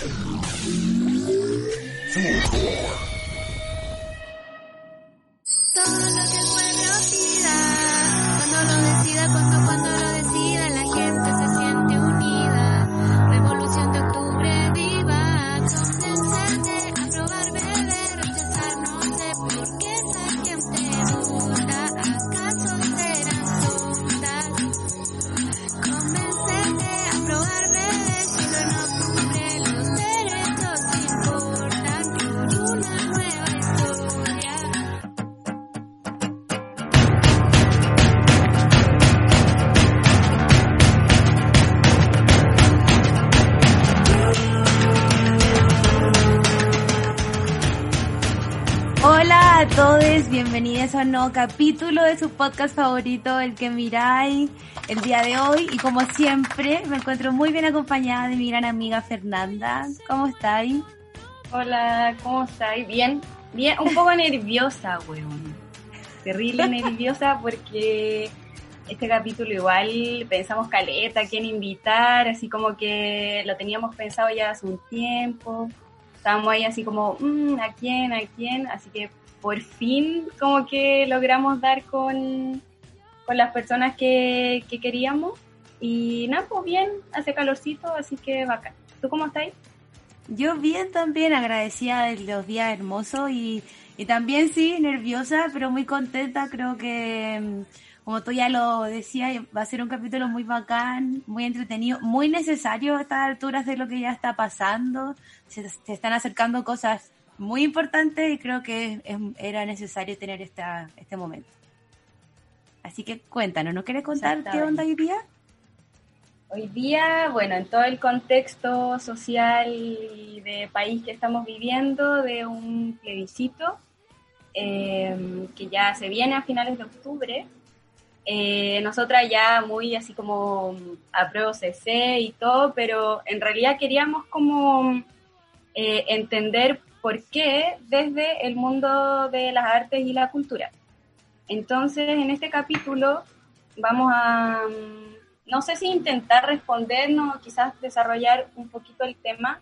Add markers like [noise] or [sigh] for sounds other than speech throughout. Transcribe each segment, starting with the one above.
you bienvenidos a un nuevo capítulo de su podcast favorito, El que miráis, el día de hoy. Y como siempre, me encuentro muy bien acompañada de mi gran amiga Fernanda. ¿Cómo estáis? Hola, ¿cómo estáis? Bien, bien, un poco nerviosa, weón. Terrible nerviosa porque este capítulo igual pensamos caleta, quién invitar, así como que lo teníamos pensado ya hace un tiempo. Estábamos ahí así como, mm, ¿a quién? ¿A quién? Así que por fin como que logramos dar con, con las personas que, que queríamos. Y nada, pues bien, hace calorcito, así que bacán. ¿Tú cómo estás? Yo bien también, agradecida de los días hermosos y, y también sí, nerviosa, pero muy contenta. Creo que, mm, como tú ya lo decías, va a ser un capítulo muy bacán, muy entretenido, muy necesario a estas alturas de lo que ya está pasando. Se, se están acercando cosas muy importantes y creo que es- era necesario tener esta, este momento. Así que cuéntanos, ¿no quieres contar qué onda hoy día? Hoy día, bueno, en todo el contexto social y de país que estamos viviendo, de un plebiscito eh, que ya se viene a finales de octubre, eh, nosotras ya muy así como apruebo CC y todo, pero en realidad queríamos como eh, entender por qué desde el mundo de las artes y la cultura. Entonces, en este capítulo vamos a, mm, no sé si intentar respondernos, quizás desarrollar un poquito el tema,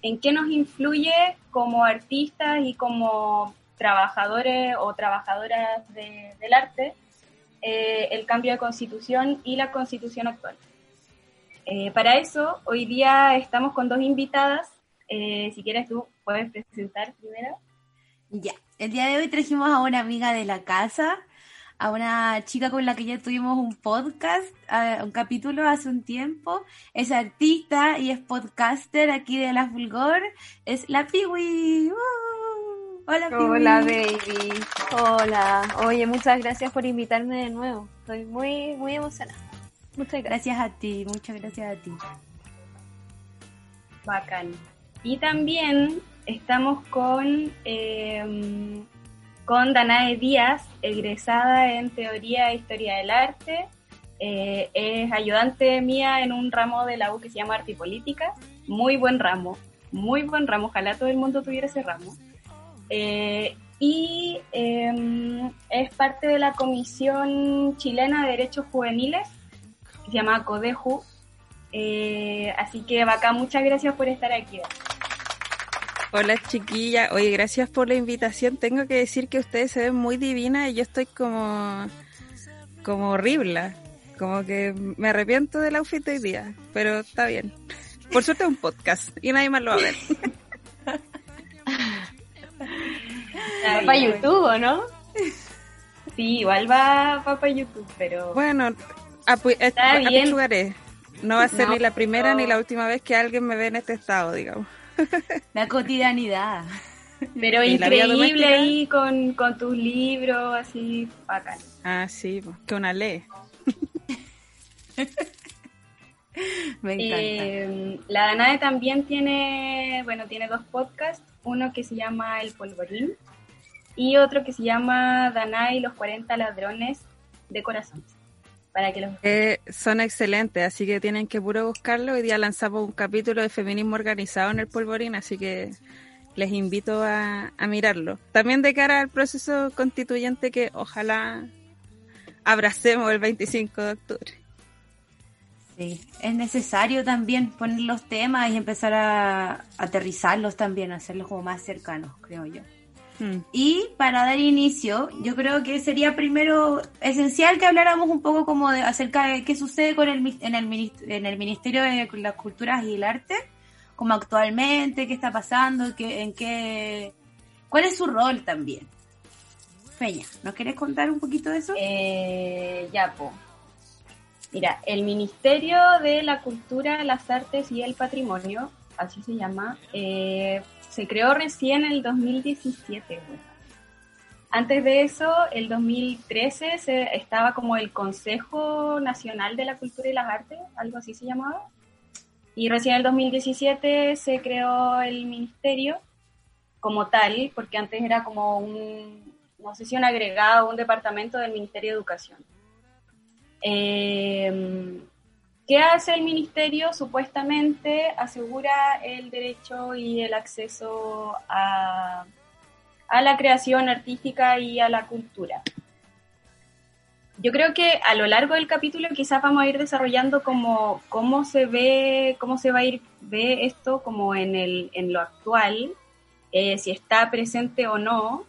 en qué nos influye como artistas y como trabajadores o trabajadoras de- del arte eh, el cambio de constitución y la constitución actual. Eh, para eso, hoy día estamos con dos invitadas. Eh, si quieres, tú puedes presentar primero. Ya, el día de hoy trajimos a una amiga de la casa, a una chica con la que ya tuvimos un podcast, un capítulo hace un tiempo. Es artista y es podcaster aquí de La Fulgor. Es la Piwi. ¡Uh! Hola, Piwi. Hola, baby. Hola. Oye, muchas gracias por invitarme de nuevo. Estoy muy, muy emocionada. Muchas gracias. Gracias a ti, muchas gracias a ti. Bacán. Y también estamos con, eh, con Danae Díaz, egresada en Teoría e Historia del Arte. Eh, es ayudante mía en un ramo de la U que se llama Arte y Política. Muy buen ramo, muy buen ramo. Ojalá todo el mundo tuviera ese ramo. Eh, y eh, es parte de la Comisión Chilena de Derechos Juveniles, que se llama CODEJU, eh, así que bacán, muchas gracias por estar aquí. Hola chiquilla, oye, gracias por la invitación. Tengo que decir que ustedes se ven muy divinas y yo estoy como como horrible. Como que me arrepiento del outfit de hoy día, pero está bien. Por suerte es un podcast y nadie más lo va a ver. Ay, Para YouTube, ¿o ¿no? Sí, igual va, va para YouTube, pero Bueno, apu- Está apu- bien. apugaré. No va a ser No, ni la primera no. ni la última vez que alguien me ve en este estado, digamos. [laughs] La cotidianidad. pero ¿Y la vida increíble ahí con, con tus libros, así, bacán. Ah, sí, que una lee. [laughs] Me encanta. Eh, la Danae también tiene, bueno, tiene dos podcasts, uno que se llama El Polvorín y otro que se llama Danae y los 40 ladrones de corazón. Para que los Eh, son excelentes, así que tienen que puro buscarlo. Hoy día lanzamos un capítulo de feminismo organizado en el Polvorín, así que les invito a, a mirarlo. También de cara al proceso constituyente que ojalá abracemos el 25 de octubre. Sí, es necesario también poner los temas y empezar a aterrizarlos también, hacerlos como más cercanos, creo yo. Mm. Y para dar inicio, yo creo que sería primero esencial que habláramos un poco como de acerca de qué sucede con el, en, el, en el Ministerio de las Culturas y el Arte, como actualmente, qué está pasando, qué, en qué, cuál es su rol también. Feña, ¿nos quieres contar un poquito de eso? Eh, ya, po. Mira, el Ministerio de la Cultura, las Artes y el Patrimonio, así se llama, eh, se creó recién en el 2017. güey. Antes de eso, el 2013 se, estaba como el Consejo Nacional de la Cultura y las Artes, algo así se llamaba. Y recién en el 2017 se creó el ministerio como tal, porque antes era como un, no sé si un agregado, un departamento del Ministerio de Educación. Eh, ¿Qué hace el ministerio? Supuestamente asegura el derecho y el acceso a, a la creación artística y a la cultura. Yo creo que a lo largo del capítulo quizás vamos a ir desarrollando como cómo se ve, cómo se va a ir ve esto como en el en lo actual, eh, si está presente o no,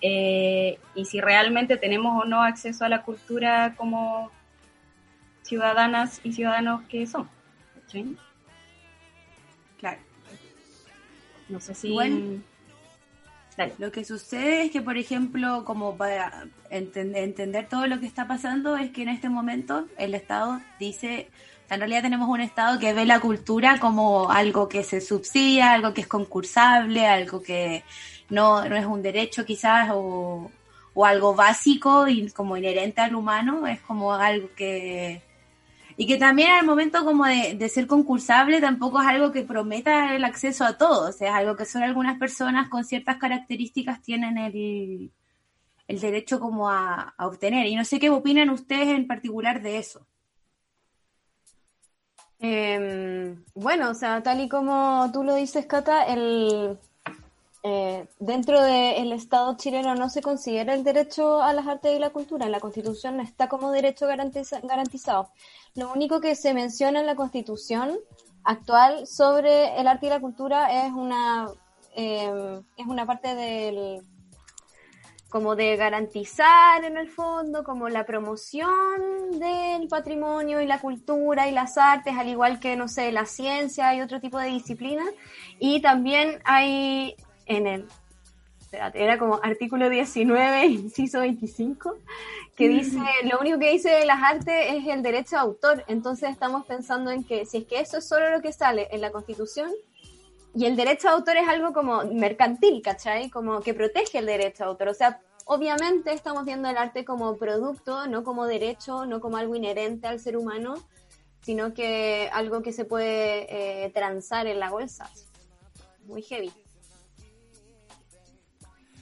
eh, y si realmente tenemos o no acceso a la cultura como ciudadanas y ciudadanos que somos. ¿cachai? Claro. No sé si... Dale. Lo que sucede es que, por ejemplo, como para enten- entender todo lo que está pasando, es que en este momento el Estado dice, en realidad tenemos un Estado que ve la cultura como algo que se subsidia, algo que es concursable, algo que no, no es un derecho quizás o, o algo básico y como inherente al humano, es como algo que... Y que también al momento como de, ser concursable tampoco es algo que prometa el acceso a todos, es algo que solo algunas personas con ciertas características tienen el, el derecho como a, a obtener. Y no sé qué opinan ustedes en particular de eso. Eh, bueno, o sea, tal y como tú lo dices, Cata, el, eh, dentro del Estado chileno no se considera el derecho a las artes y la cultura. En la Constitución no está como derecho garantiza- garantizado. Lo único que se menciona en la Constitución actual sobre el arte y la cultura es una, eh, es una parte del como de garantizar en el fondo como la promoción del patrimonio y la cultura y las artes, al igual que, no sé, la ciencia y otro tipo de disciplinas. Y también hay en el, era como artículo 19, [laughs] inciso 25, que dice, lo único que dice de las artes es el derecho de autor. Entonces estamos pensando en que si es que eso es solo lo que sale en la Constitución, y el derecho de autor es algo como mercantil, ¿cachai? Como que protege el derecho de autor. O sea, obviamente estamos viendo el arte como producto, no como derecho, no como algo inherente al ser humano, sino que algo que se puede eh, transar en la bolsa. Muy heavy.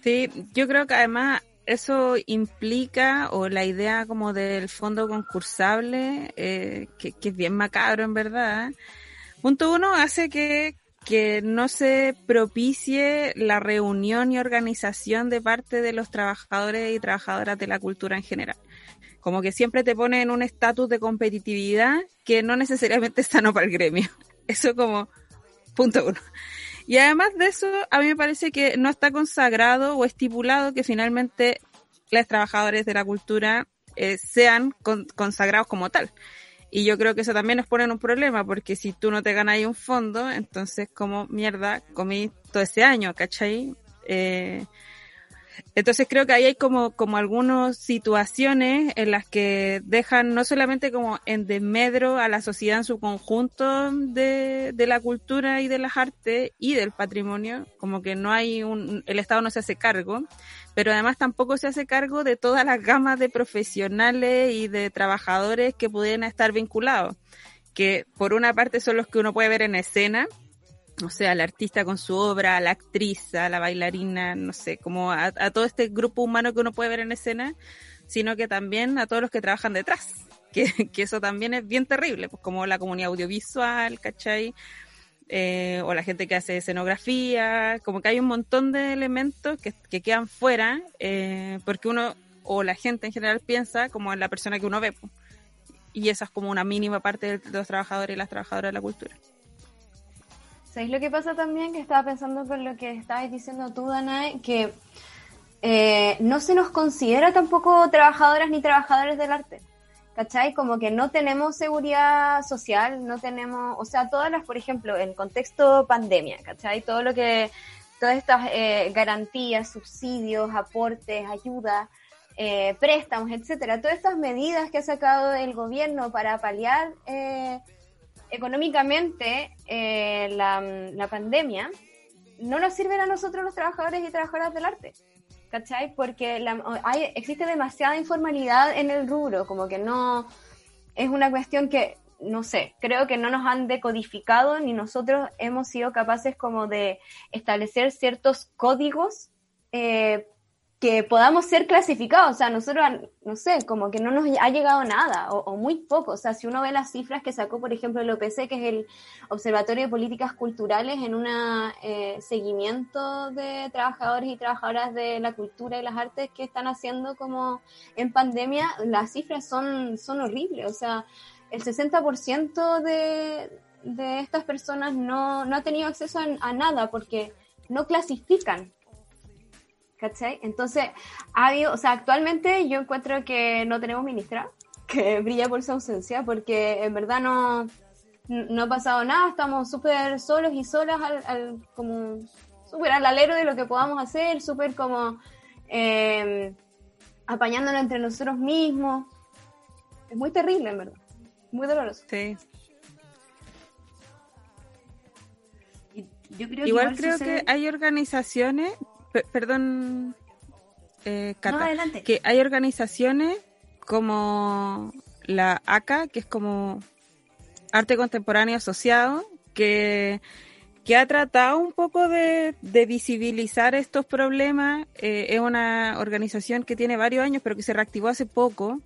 Sí, yo creo que además eso implica, o la idea como del fondo concursable, eh, que, es bien macabro en verdad, punto uno hace que, que no se propicie la reunión y organización de parte de los trabajadores y trabajadoras de la cultura en general. Como que siempre te pone en un estatus de competitividad que no necesariamente es sano para el gremio. [laughs] Eso como punto uno. Y además de eso, a mí me parece que no está consagrado o estipulado que finalmente los trabajadores de la cultura eh, sean con- consagrados como tal. Y yo creo que eso también nos pone en un problema, porque si tú no te ganas ahí un fondo, entonces como mierda comí todo ese año, ¿cachai? Eh, entonces creo que ahí hay como, como algunas situaciones en las que dejan no solamente como en desmedro a la sociedad en su conjunto de, de la cultura y de las artes y del patrimonio, como que no hay un, el Estado no se hace cargo, pero además tampoco se hace cargo de todas las gamas de profesionales y de trabajadores que pudieran estar vinculados. que por una parte son los que uno puede ver en escena, o sea, el artista con su obra, la actriz, la bailarina, no sé, como a, todo este grupo humano que uno puede ver en escena, sino que también a todos los que trabajan detrás, que, que eso también es bien terrible, pues como la comunidad audiovisual, ¿cachai? Eh, o la gente que hace escenografía, como que hay un montón de elementos que, que quedan fuera, eh, porque uno, o la gente en general piensa como en la persona que uno ve, pues. y esa es como una mínima parte de los trabajadores y las trabajadoras de la cultura. ¿Sabéis lo que pasa también? Que estaba pensando con lo que estabas diciendo tú, Danae, que eh, no se nos considera tampoco trabajadoras ni trabajadores del arte. ¿Cachai? Como que no tenemos seguridad social, no tenemos, o sea, todas las, por ejemplo, en contexto pandemia, ¿cachai? Todo lo que, todas estas eh, garantías, subsidios, aportes, ayudas, eh, préstamos, etcétera, todas estas medidas que ha sacado el gobierno para paliar económicamente eh, la, pandemia no nos sirven a nosotros los trabajadores y trabajadoras del arte. ¿Cachai? Porque existe demasiada informalidad en el rubro, como que no es una cuestión que, no sé, creo que no nos han decodificado ni nosotros hemos sido capaces como de establecer ciertos códigos eh, que podamos ser clasificados. O sea, nosotros, no sé, como que no nos ha llegado nada o, muy poco. O sea, si uno ve las cifras que sacó, por ejemplo, el OPC, que es el Observatorio de Políticas Culturales, en un eh, seguimiento de trabajadores y trabajadoras de la cultura y las artes que están haciendo como en pandemia, las cifras son, son horribles. O sea, el 60% de, de estas personas no, no ha tenido acceso a nada porque no clasifican ¿cachai? Entonces, ha habido, o sea, actualmente yo encuentro que no tenemos ministra, que brilla por su ausencia, porque en verdad no, no ha pasado nada, estamos súper solos y solas, al, como súper al alero de lo que podamos hacer, súper como eh, apañándonos entre nosotros mismos. Es muy terrible, en verdad, muy doloroso. Sí. Yo creo igual, creo que hay organizaciones perdón, eh, que hay organizaciones como la ACA, que es como Arte Contemporáneo Asociado, que, que ha tratado un poco de, visibilizar estos problemas. Eh, es una organización que tiene varios años, pero que se reactivó hace poco.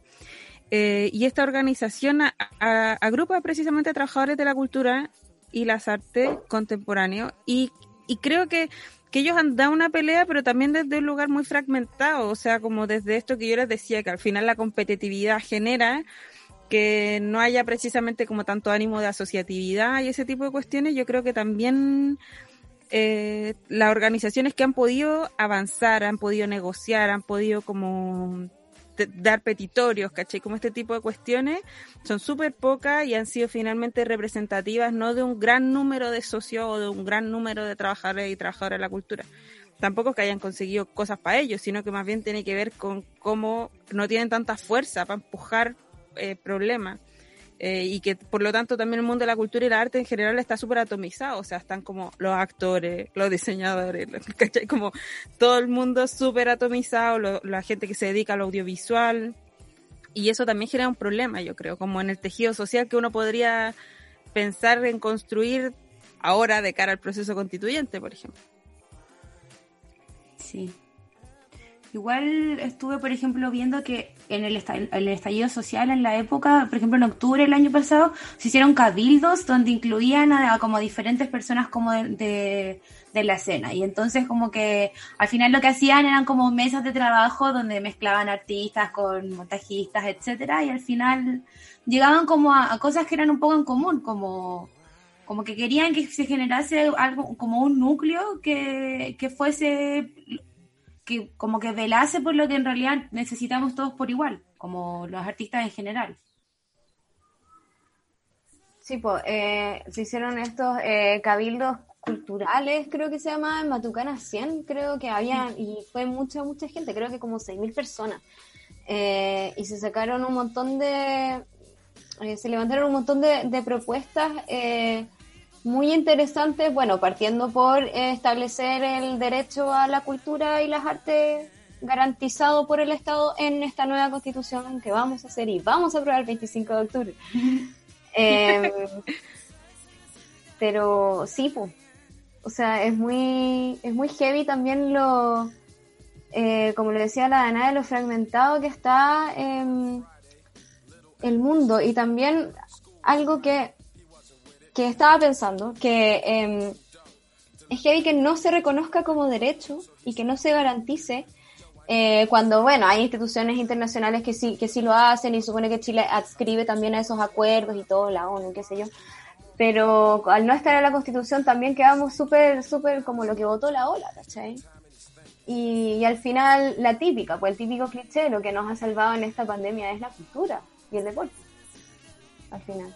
Eh, y esta organización agrupa precisamente a trabajadores de la cultura y las artes contemporáneas y, y creo que que ellos han dado una pelea, pero también desde un lugar muy fragmentado, o sea, como desde esto que yo les decía, que al final la competitividad genera que no haya precisamente como tanto ánimo de asociatividad y ese tipo de cuestiones, yo creo que también eh, las organizaciones que han podido avanzar, han podido negociar, han podido como dar petitorios, ¿cachai? Como este tipo de cuestiones son súper pocas y han sido finalmente representativas no de un gran número de socios o de un gran número de trabajadores y trabajadoras de la cultura. Tampoco es que hayan conseguido cosas para ellos, sino que más bien tiene que ver con cómo no tienen tanta fuerza para empujar eh, problemas. Eh, y que por lo tanto también el mundo de la cultura y la arte en general está súper atomizado, o sea, están como los actores, los diseñadores, [laughs] ¿cachai? Como todo el mundo súper atomizado, la gente que se dedica al audiovisual, y eso también genera un problema, yo creo, como en el tejido social que uno podría pensar en construir ahora de cara al proceso constituyente, por ejemplo. Sí, Igual estuve, por ejemplo, viendo que en el, estallido social en la época, por ejemplo, en octubre del año pasado, se hicieron cabildos donde incluían a, como diferentes personas como de, la escena. Y entonces como que al final lo que hacían eran como mesas de trabajo donde mezclaban artistas con montajistas, etcétera, y al final llegaban como a, cosas que eran un poco en común, como como que querían que se generase algo como un núcleo que, que fuese que como que velase por lo que en realidad necesitamos todos por igual, como los artistas en general. Sí, pues se hicieron estos eh, cabildos culturales, creo que se llama, en Matucana 100, creo que había, y fue mucha, mucha gente, creo que como 6.000 personas. Eh, y se sacaron un montón de, se levantaron un montón de, de propuestas muy interesante, bueno, partiendo por establecer el derecho a la cultura y las artes garantizado por el Estado en esta nueva constitución que vamos a hacer y vamos a aprobar el 25 de octubre. [laughs] Em, pero sí, pues. O sea, es muy, es muy heavy también lo, eh, como le decía la Dana, de lo fragmentado que está em, el mundo. Y también algo que, que estaba pensando, que em, es heavy que no se reconozca como derecho y que no se garantice eh, cuando, bueno, hay instituciones internacionales que sí, que sí lo hacen y supone que Chile adscribe también a esos acuerdos y todo, la ONU, qué sé yo. Pero al no estar en la Constitución también quedamos súper, súper como lo que votó la ola, ¿cachai? Y, y, al final la típica, pues el típico cliché, lo que nos ha salvado en esta pandemia es la cultura y el deporte. Al final.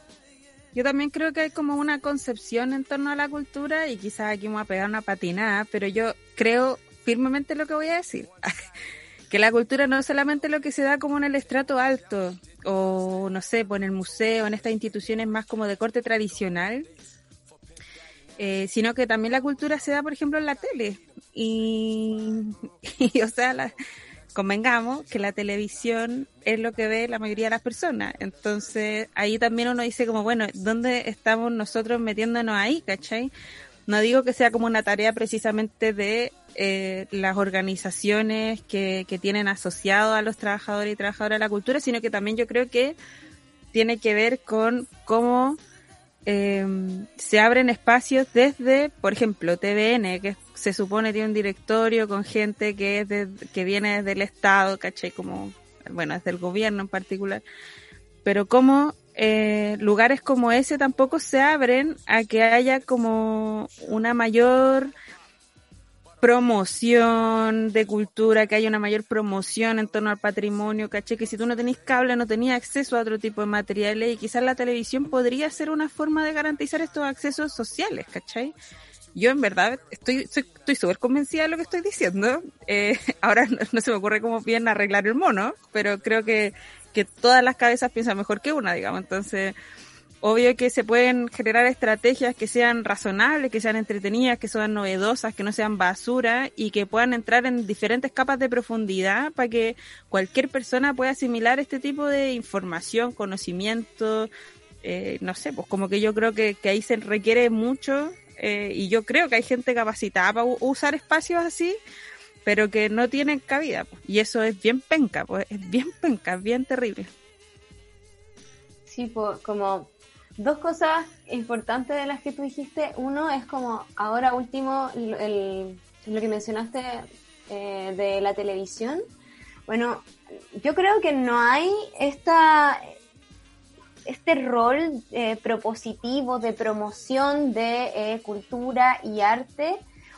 Yo también creo que hay como una concepción en torno a la cultura y quizás aquí me voy a pegar una patinada, pero yo creo firmemente lo que voy a decir. [laughs] que la cultura no es solamente lo que se da como en el estrato alto o no sé, pues en el museo, en estas instituciones más como de corte tradicional, eh, sino que también la cultura se da, por ejemplo, en la tele. Y, [laughs] y o sea, la, convengamos que la televisión es lo que ve la mayoría de las personas. Entonces, ahí también uno dice como, bueno, ¿dónde estamos nosotros metiéndonos ahí, cachai? No digo que sea como una tarea precisamente de eh, las organizaciones que, que tienen asociado a los trabajadores y trabajadoras de la cultura, sino que también yo creo que tiene que ver con cómo eh, se abren espacios desde, por ejemplo, TVN, que se supone tiene un directorio con gente que es que viene desde el Estado, caché, como, bueno, desde el gobierno en particular, pero como eh, lugares como ese tampoco se abren a que haya como una mayor promoción de cultura, que haya una mayor promoción en torno al patrimonio, caché que si tú no tenés cable no tenías acceso a otro tipo de materiales y quizás la televisión podría ser una forma de garantizar estos accesos sociales, ¿cachai? Yo en verdad estoy estoy súper convencida de lo que estoy diciendo. Eh, [laughs] ahora no, no, se me ocurre cómo bien arreglar el mono, pero creo que, que todas las cabezas piensan mejor que una, digamos. Entonces, obvio que se pueden generar estrategias que sean razonables, que sean entretenidas, que sean novedosas, que no sean basura y que puedan entrar en diferentes capas de profundidad para que cualquier persona pueda asimilar este tipo de información, conocimiento, eh, no sé, pues como que yo creo que, que ahí se requiere mucho eh, y yo creo que hay gente capacitada para usar espacios así, pero que no tienen cabida. Pues, y eso es bien penca, pues es bien penca, es bien terrible. Sí, pues como dos cosas importantes de las que tú dijiste. Uno es como, ahora último, el, lo que mencionaste eh, de la televisión. Bueno, yo creo que no hay esta este rol eh, propositivo de promoción de eh, cultura y arte,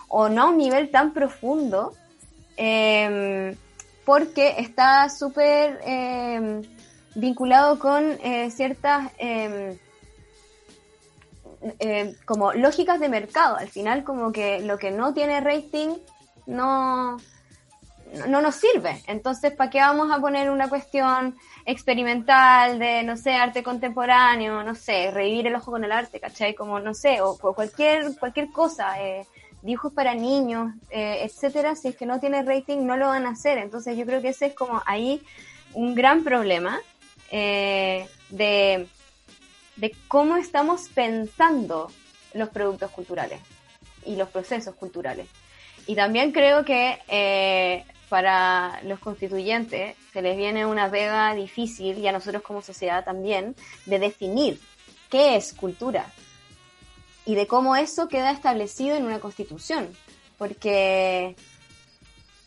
o no a un nivel tan profundo, eh, porque está súper em, vinculado con eh, ciertas em, eh, como lógicas de mercado. Al final, como que lo que no tiene rating no, no nos sirve. Entonces, ¿para qué vamos a poner una cuestión experimental de, no sé, arte contemporáneo, no sé, revivir el ojo con el arte, ¿cachai? Como, no sé, o, cualquier, cualquier cosa, eh, dibujos para niños, eh, etcétera, si es que no tiene rating, no lo van a hacer. Entonces, yo creo que ese es como ahí un gran problema eh, de, de cómo estamos pensando los productos culturales y los procesos culturales. Y también creo que eh, para los constituyentes se les viene una pega difícil, y a nosotros como sociedad también, de definir qué es cultura y de cómo eso queda establecido en una constitución. Porque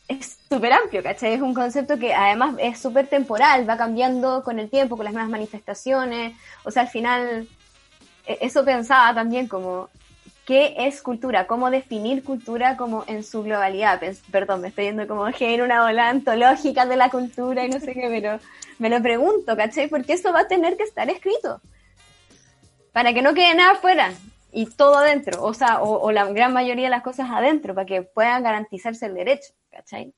es súper amplio, ¿cachai? Es un concepto que además es súper temporal, va cambiando con el tiempo, con las nuevas manifestaciones. O sea, al final, e-, eso pensaba también como qué es cultura, cómo definir cultura como en su globalidad. Perdón, me estoy yendo como [laughs] en una ola antológica de la cultura y no sé qué, pero me lo pregunto, ¿cachai? Porque eso va a tener que estar escrito. Para que no quede nada afuera y todo adentro, o sea, o, o, la gran mayoría de las cosas adentro, para que puedan garantizarse el derecho, ¿cachai?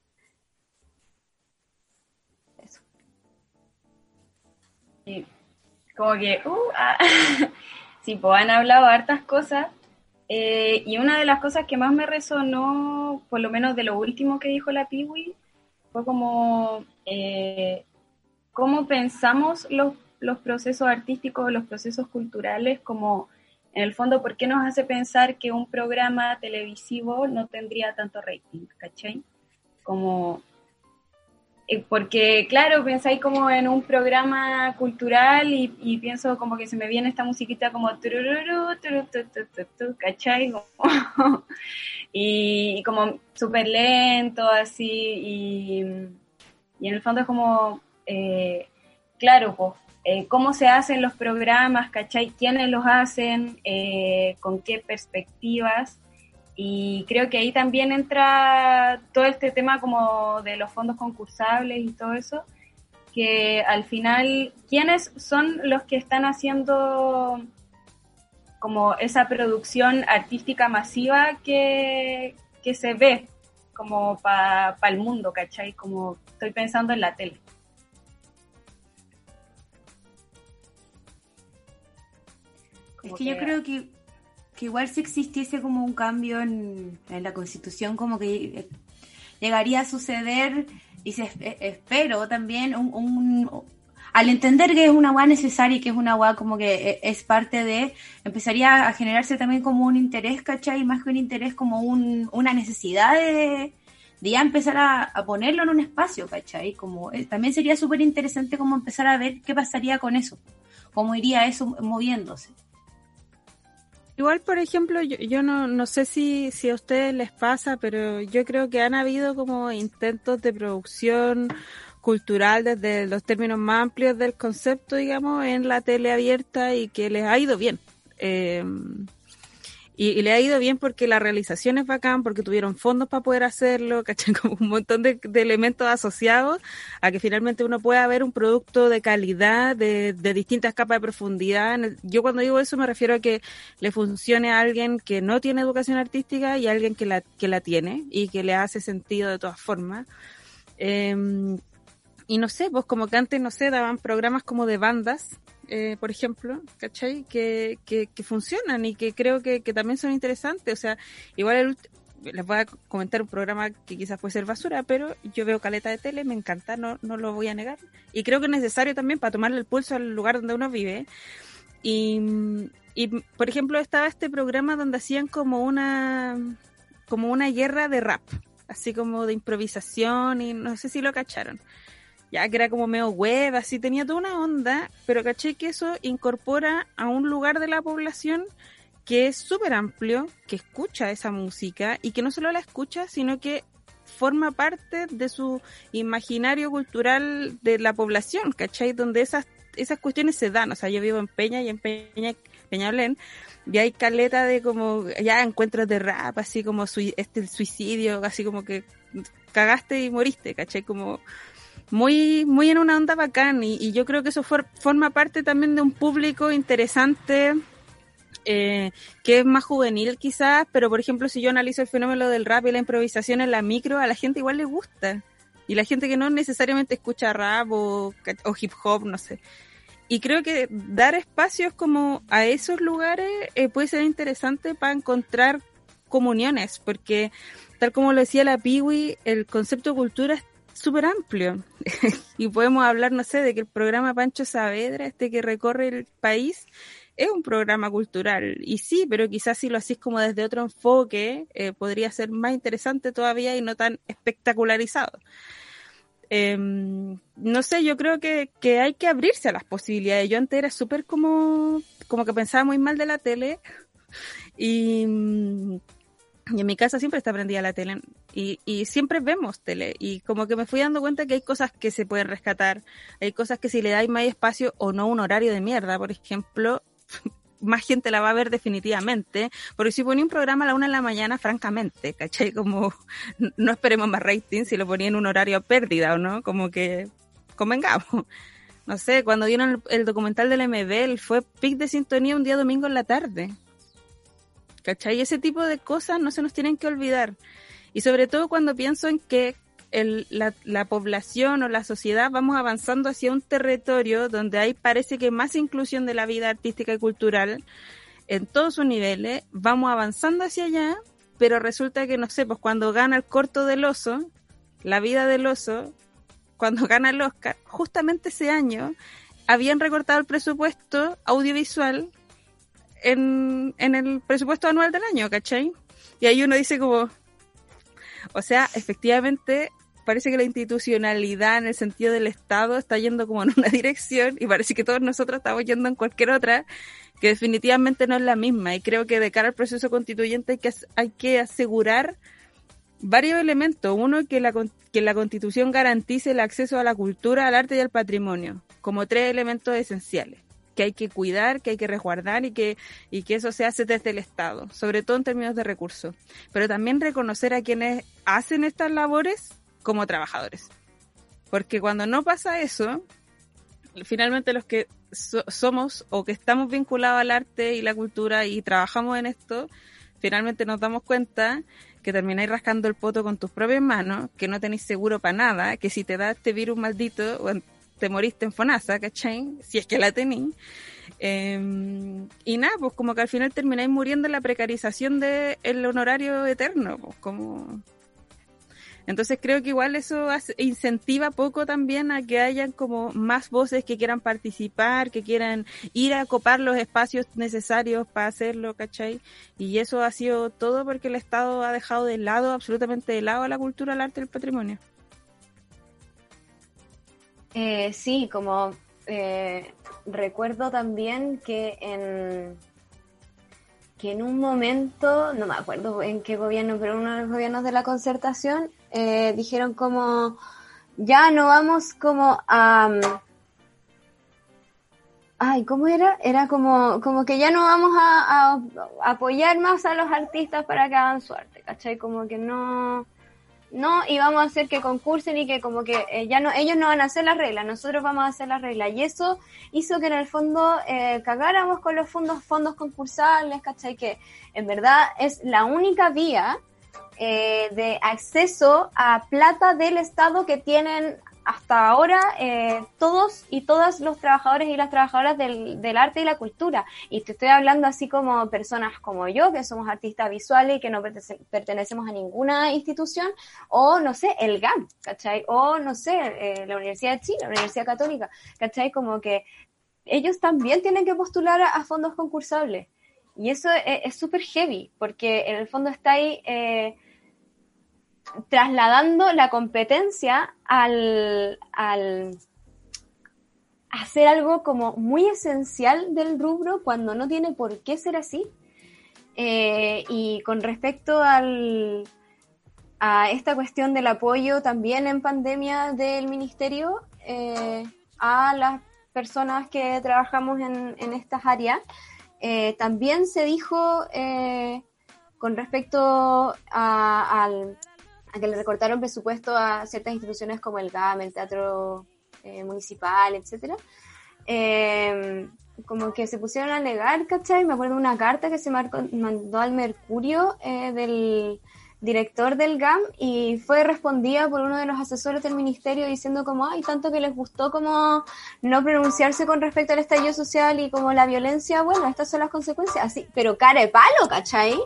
Como que, uh, ah. [laughs] sí, pues han hablado hartas cosas, eh, y una de las cosas que más me resonó, por lo menos de lo último que dijo la Piwi, fue como eh, cómo pensamos los los procesos artísticos, los procesos culturales, como en el fondo, ¿por qué nos hace pensar que un programa televisivo no tendría tanto rating? ¿Cachai? Como porque claro, pensáis como en un programa cultural y, pienso como que se me viene esta musiquita como ¿cachai? [laughs] y, como súper lento así y, en el fondo es como, eh, claro, pues, eh, cómo se hacen los programas, ¿cachai? ¿Quiénes los hacen? ¿Con qué perspectivas? Y creo que ahí también entra todo este tema como de los fondos concursables y todo eso, que al final, ¿quiénes son los que están haciendo como esa producción artística masiva que, se ve como para el mundo, ¿cachai? Como estoy pensando en la tele. es que yo creo que que igual si existiese como un cambio en, la constitución, como que eh, llegaría a suceder, y se, eh, espero también, un, al entender que es una agua necesaria y que es una agua como que eh, es parte de, empezaría a generarse también como un interés, ¿cachai? Más que un interés, como un, una necesidad de, ya empezar a, ponerlo en un espacio, ¿cachai? Como, también sería súper interesante como empezar a ver qué pasaría con eso, cómo iría eso moviéndose. Igual, por ejemplo, yo, no, no sé si, si a ustedes les pasa, pero yo creo que han habido como intentos de producción cultural desde los términos más amplios del concepto, digamos, en la tele abierta y que les ha ido bien. Eh, y, le ha ido bien porque la realización es bacán, porque tuvieron fondos para poder hacerlo, [laughs] ¿cachai? Como un montón de, elementos asociados a que finalmente uno pueda ver un producto de calidad, de, distintas capas de profundidad. Yo cuando digo eso me refiero a que le funcione a alguien que no tiene educación artística y a alguien que la, que la tiene y que le hace sentido de todas formas. Em, y no sé, pues como que antes, no sé, daban programas como de bandas eh, por ejemplo, ¿cachai? Que, que, funcionan y que creo que, también son interesantes. O sea, igual les voy a comentar un programa que quizás puede ser basura, pero yo veo caleta de tele, me encanta, no, no lo voy a negar. Y creo que es necesario también para tomarle el pulso al lugar donde uno vive. Y, y por ejemplo, estaba este programa donde hacían como una, como una guerra de rap, así como de improvisación y no sé si lo cacharon ya que era como medio web, así tenía toda una onda, pero caché que eso incorpora a un lugar de la población que es súper amplio, que escucha esa música y que no solo la escucha, sino que forma parte de su imaginario cultural de la población, ¿cachai? Donde esas, esas cuestiones se dan. O sea, yo vivo en Peña y en Peña, Peñalén, y hay caleta de como, ya encuentros de rap, así como este el suicidio, así como que cagaste y moriste, ¿cachai? Como muy, muy en una onda bacán y, yo creo que eso forma parte también de un público interesante eh, que es más juvenil quizás, pero por ejemplo si yo analizo el fenómeno del rap y la improvisación en la micro, a la gente igual le gusta. Y la gente que no necesariamente escucha rap o, hip hop, no sé. Y creo que dar espacios como a esos lugares eh, puede ser interesante para encontrar comuniones, porque tal como lo decía la Piwi, el concepto de cultura es súper amplio. [laughs] y podemos hablar, no sé, de que el programa Pancho Saavedra, este que recorre el país, es un programa cultural. Y sí, pero quizás si lo hacís como desde otro enfoque, eh, podría ser más interesante todavía y no tan espectacularizado. Em, no sé, yo creo que, que, hay que abrirse a las posibilidades. Yo antes era súper como, como que pensaba muy mal de la tele y y en mi casa siempre está prendida la tele y, y, siempre vemos tele. Y como que me fui dando cuenta que hay cosas que se pueden rescatar, hay cosas que si le dais más espacio o no un horario de mierda, por ejemplo, [laughs] más gente la va a ver definitivamente, porque si ponía un programa a la una de la mañana, francamente, ¿cachai? Como [laughs] no esperemos más rating si lo ponía en un horario a pérdida o no, como que convengamos. No sé, cuando dieron el, el documental del MBL fue pic de sintonía un día domingo en la tarde ¿cachai? Ese tipo de cosas no se nos tienen que olvidar. Y sobre todo cuando pienso en que la, población o la sociedad vamos avanzando hacia un territorio donde hay parece que más inclusión de la vida artística y cultural en todos sus niveles, vamos avanzando hacia allá, pero resulta que, no sé, pues cuando gana el corto del oso, la vida del oso, cuando [laughs] gana el Oscar, justamente ese año habían recortado el presupuesto audiovisual en, en el presupuesto anual del año, ¿cachai? Y ahí uno dice como, o sea, efectivamente parece que la institucionalidad en el sentido del Estado está yendo como en una [laughs] dirección y parece que todos nosotros estamos yendo en cualquier otra que definitivamente no es la misma. Y creo que de cara al proceso constituyente hay que, hay que asegurar varios elementos. Uno, que la, que la constitución garantice el acceso a la cultura, al arte y al patrimonio, como tres elementos esenciales que hay que cuidar, que hay que resguardar y que, y que eso se hace desde el Estado, sobre todo en términos de recursos. Pero también reconocer a quienes hacen estas labores como trabajadores. Porque cuando no pasa eso, finalmente los que somos o que estamos vinculados al arte y la cultura y trabajamos en esto, finalmente nos damos cuenta que termináis rascando el poto con tus propias manos, que no tenéis seguro para nada, que si te da este virus maldito, te moriste en FONASA, ¿cachai? Si es que la tenéis. Em, y nada, pues como que al final termináis muriendo en la precarización del honorario eterno, pues como entonces creo que igual eso incentiva poco también a que hayan como más voces que quieran participar, que quieran ir a copar los espacios necesarios para hacerlo, ¿cachai? Y eso ha sido todo porque el Estado ha dejado de lado, absolutamente de lado la cultura, el arte y el patrimonio. Eh, sí, como eh, recuerdo también que en que en un momento, no me acuerdo en qué gobierno, pero uno de los gobiernos de la concertación, eh, dijeron como, ya no vamos como a... ay, ¿cómo era? Era como, como que ya no vamos a, apoyar más a los artistas para que hagan su arte, ¿cachai? Como que no, no, y vamos a hacer que concursen y que como que eh, ya no, ellos no van a hacer las reglas, nosotros vamos a hacer las reglas. Y eso hizo que en el fondo eh, cagáramos con los fondos, fondos concursables, ¿cachai? Que en verdad es la única vía eh, de acceso a plata del Estado que tienen hasta ahora eh, todos y todas los trabajadores y las trabajadoras del, arte y la cultura. Y te estoy hablando así como personas como yo, que somos artistas visuales y que no pertenecemos a ninguna institución, o no sé, el GAM, ¿cachai? O no sé, eh, la Universidad de Chile, la Universidad Católica, ¿cachai? Como que ellos también tienen que postular a, fondos concursables. Y eso es súper heavy, porque en el fondo está ahí... Eh, trasladando la competencia al, al hacer algo como muy esencial del rubro cuando no tiene por qué ser así. Eh, y con respecto al, a esta cuestión del apoyo también en pandemia del ministerio eh, a las personas que trabajamos en, en estas áreas, eh, también se dijo con respecto al que le recortaron presupuesto a ciertas instituciones como el GAM, el Teatro eh, Municipal, etcétera, eh, como que se pusieron a alegar, ¿cachai? Me acuerdo de una carta que se mandó al Mercurio eh, del director del GAM y fue respondida por uno de los asesores del ministerio diciendo como, ay, tanto que les gustó como no pronunciarse con respecto al estallido social y como la violencia, bueno, estas son las consecuencias, así, pero cara de palo, ¿cachai?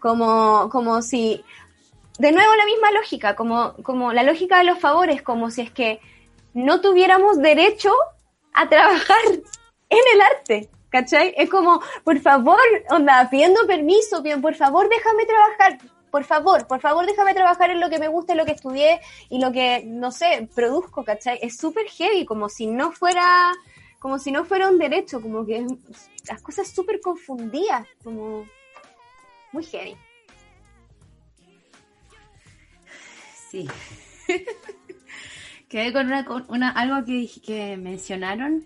Como, como si de nuevo la misma lógica, como, como la lógica de los favores, como si es que no tuviéramos derecho a trabajar [laughs] en el arte, ¿cachai? Es como, por favor, onda, pidiendo permiso, bien, por favor, déjame trabajar, por favor, por favor, déjame trabajar en lo que me gusta, en lo que estudié y lo que, no sé, produzco, ¿cachai? Es súper heavy, como si no fuera, como si no fuera un derecho, como que las cosas súper confundidas, como muy heavy. Sí. [laughs] Quedé con una, una algo que, mencionaron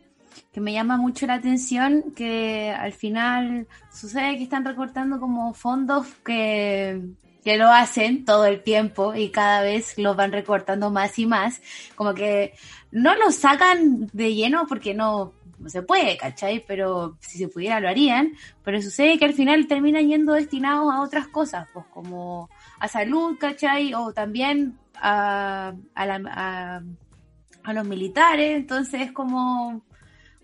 que me llama mucho la atención, que al final sucede que están recortando como fondos que, que lo hacen todo el tiempo y cada vez lo van recortando más y más, como que no lo sacan de lleno porque no, no se puede, ¿cachai? Pero si se pudiera lo harían, pero sucede que al final terminan yendo destinados a otras cosas, pues como a salud, ¿cachai? O también a, a, a, los militares, entonces es como,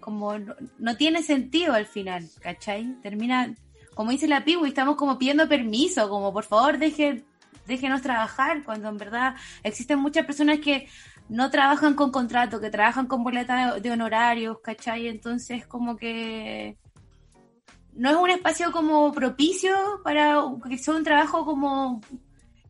como no, tiene sentido al final, ¿cachai? Termina, como dice la Pibu, estamos como pidiendo permiso, como por favor dejen déjenos trabajar, cuando en verdad existen muchas personas que no trabajan con contrato, que trabajan con boleta de, de honorarios, ¿cachai? Entonces como que no es un espacio como propicio para que sea un trabajo como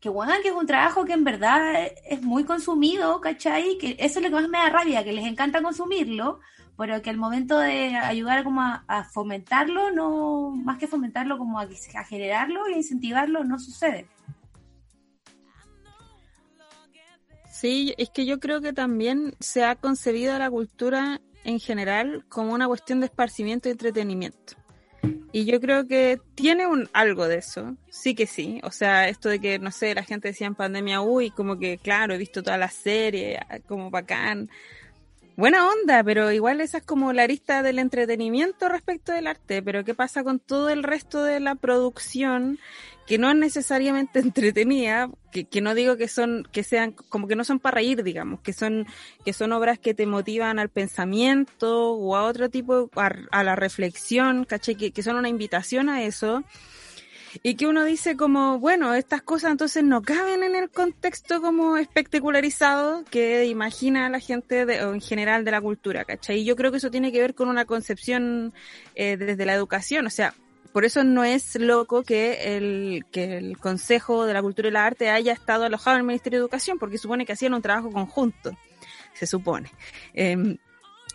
que bueno, que es un trabajo que en verdad es muy consumido, ¿cachai? Que eso es lo que más me da rabia, que les encanta consumirlo, pero que al momento de ayudar como a, fomentarlo, no, más que fomentarlo, como a, generarlo y a incentivarlo, no sucede. Sí, es que yo creo que también se ha concebido la cultura en general como una cuestión de esparcimiento y entretenimiento. Y yo creo que tiene un algo de eso, sí que sí. O sea, esto de que, no sé, la gente decía en pandemia, uy, como que, claro, he visto toda la serie, como bacán. Buena onda, pero igual esa es como la arista del entretenimiento respecto del arte. Pero ¿qué pasa con todo el resto de la producción que no es necesariamente [laughs] entretenida, que, que, no digo que son, que sean, como que no son para reír, digamos, que son, que son obras que te motivan al pensamiento o a otro tipo, a, a la reflexión, caché, que, que son una invitación a eso. Y que uno dice como, bueno, estas cosas entonces no caben en el contexto como espectacularizado que imagina la gente de, en general de la cultura, ¿cachai? Y yo creo que eso tiene que ver con una concepción eh, desde la educación, o sea, por eso no es loco que el, que el Consejo de la Cultura y la Arte haya estado alojado en el Ministerio de Educación, porque supone que hacían un trabajo conjunto, se supone. Eh,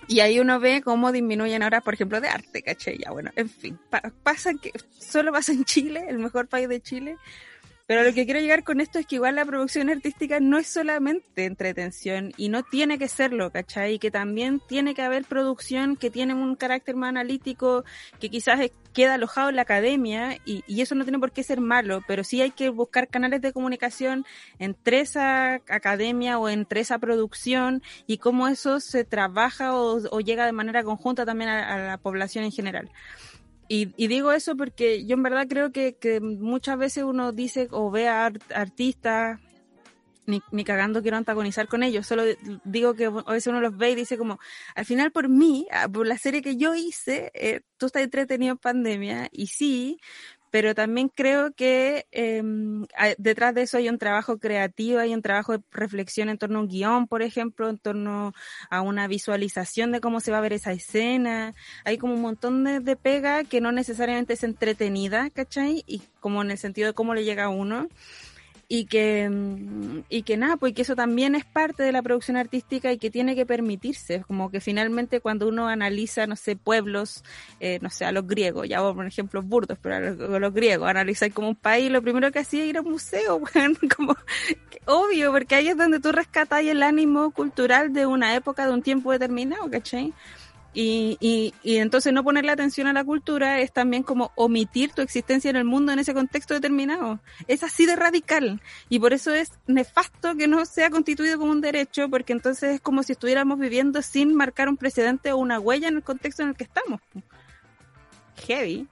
y ahí uno ve cómo disminuyen ahora, por ejemplo, de arte, ¿caché? Ya, bueno, en fin, pa que solo pasa en Chile, el mejor país de Chile, pero lo que quiero llegar con esto es que igual la producción artística no es solamente entretención y no tiene que serlo, ¿cachai? Y que también tiene que haber producción que tiene un carácter más analítico, que quizás queda alojado en la academia y, y eso no tiene por qué ser malo, pero sí hay que buscar canales de comunicación entre esa academia o entre esa producción y cómo eso se trabaja o, llega de manera conjunta también a la población en general. Y, y, digo eso porque yo en verdad creo que, que muchas veces uno dice o ve a art, artistas, ni, ni, cagando quiero antagonizar con ellos, solo digo que a veces uno los ve y dice como, al final por mí, ah, por la serie que yo hice, eh, tú estás entretenido en pandemia, y sí, pero también creo que eh, detrás de eso hay un trabajo creativo, hay un trabajo de reflexión en torno a un guion, por ejemplo, en torno a una visualización de cómo se va a ver esa escena. Hay como un montón de, de pega que no necesariamente es entretenida, ¿cachai? Y como en el sentido de cómo le llega a uno y que y que nada pues que eso también es parte de la producción artística y que tiene que permitirse como que finalmente cuando uno analiza no sé pueblos eh, no sé a los griegos ya por ejemplo burdos pero a los, a los griegos analizar como un país lo primero que hacía era ir a un museo [laughs] bueno, como obvio porque ahí es donde tú rescatas el ánimo cultural de una época de un tiempo determinado ¿cachai? Y, y, y, entonces no ponerle atención a la cultura es también como omitir tu existencia en el mundo en ese contexto determinado. Es así de radical. Y por eso es nefasto que no sea constituido como un derecho, porque entonces es como si estuviéramos viviendo sin marcar un precedente o una huella en el contexto en el que estamos. Heavy.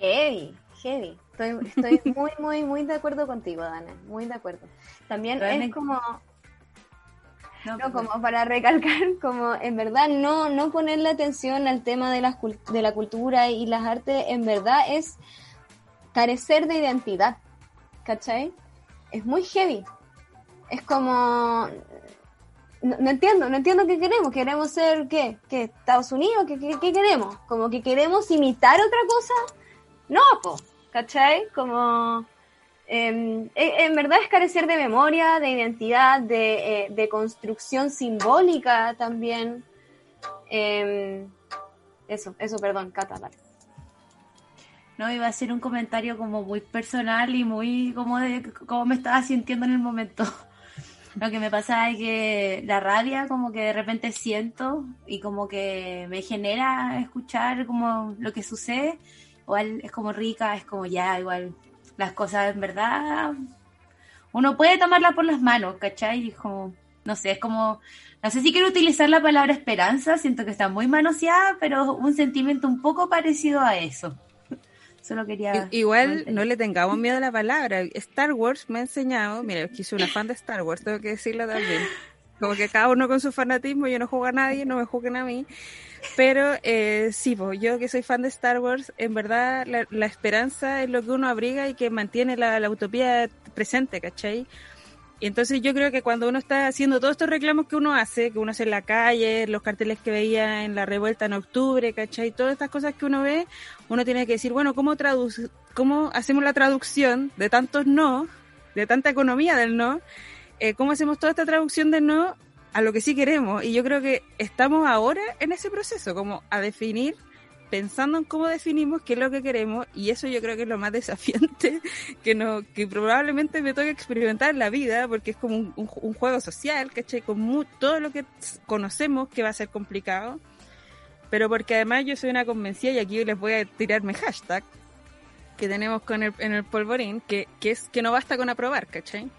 Heavy, heavy. Estoy, estoy muy, muy, muy de acuerdo contigo, Dana. Muy de acuerdo. También Realmente. es como no, no, como para recalcar, [laughs] como en verdad no, no ponerle atención al tema de la, de la cultura y las artes, en verdad es carecer de identidad, ¿cachai? Es muy heavy. Es como... No, no entiendo, no entiendo qué queremos. ¿Queremos ser qué? ¿Qué? ¿Estados Unidos? ¿Qué, qué, qué queremos? ¿Como que queremos imitar otra cosa? No, po, ¿cachai? Como eh, en verdad es carecer de memoria, de identidad, de, eh, construcción simbólica también. Eh, eso, eso, perdón, Cata. No, iba a ser un comentario como muy personal y muy como de cómo me estaba sintiendo en el momento. [laughs] Lo que me pasa es que la rabia como que de repente siento y como que me genera escuchar como lo que sucede. Igual es como rica, es como ya, igual las cosas en verdad uno puede tomarla por las manos, ¿cachai? Y como, no sé, es como, no sé si quiero utilizar la palabra esperanza, siento que está muy manoseada, pero un sentimiento un poco parecido a eso. Solo quería... Igual mantener. no le tengamos miedo a la palabra. Star Wars me ha enseñado, mira, que soy una fan de Star Wars, tengo que decirlo también. Como que cada uno con su fanatismo, yo no juego a nadie, no me juzguen a mí. Pero eh, sí, pues, yo que soy fan de Star Wars, en verdad la, esperanza es lo que uno abriga y que mantiene la, utopía presente, ¿cachai? Y entonces yo creo que cuando uno está haciendo todos estos reclamos que uno hace, que uno hace en la calle, los carteles que veía en la revuelta en octubre, ¿cachai? Todas estas cosas que uno ve, uno tiene que decir, bueno, ¿cómo, cómo hacemos la traducción de tantos no, de tanta economía del no? Eh, ¿Cómo hacemos toda esta traducción de no a lo que sí queremos? Y yo creo que estamos ahora en ese proceso, como a definir pensando en cómo definimos qué es lo que queremos y eso yo creo que es lo más [laughs] desafiante que no que probablemente me toque experimentar en la vida porque es como un, juego social, ¿cachai? Con todo lo que conocemos que va a ser complicado, pero porque además yo soy una convencida y aquí les voy a tirarme hashtag que tenemos con el, en el polvorín, que, que es que no basta con aprobar, ¿cachai?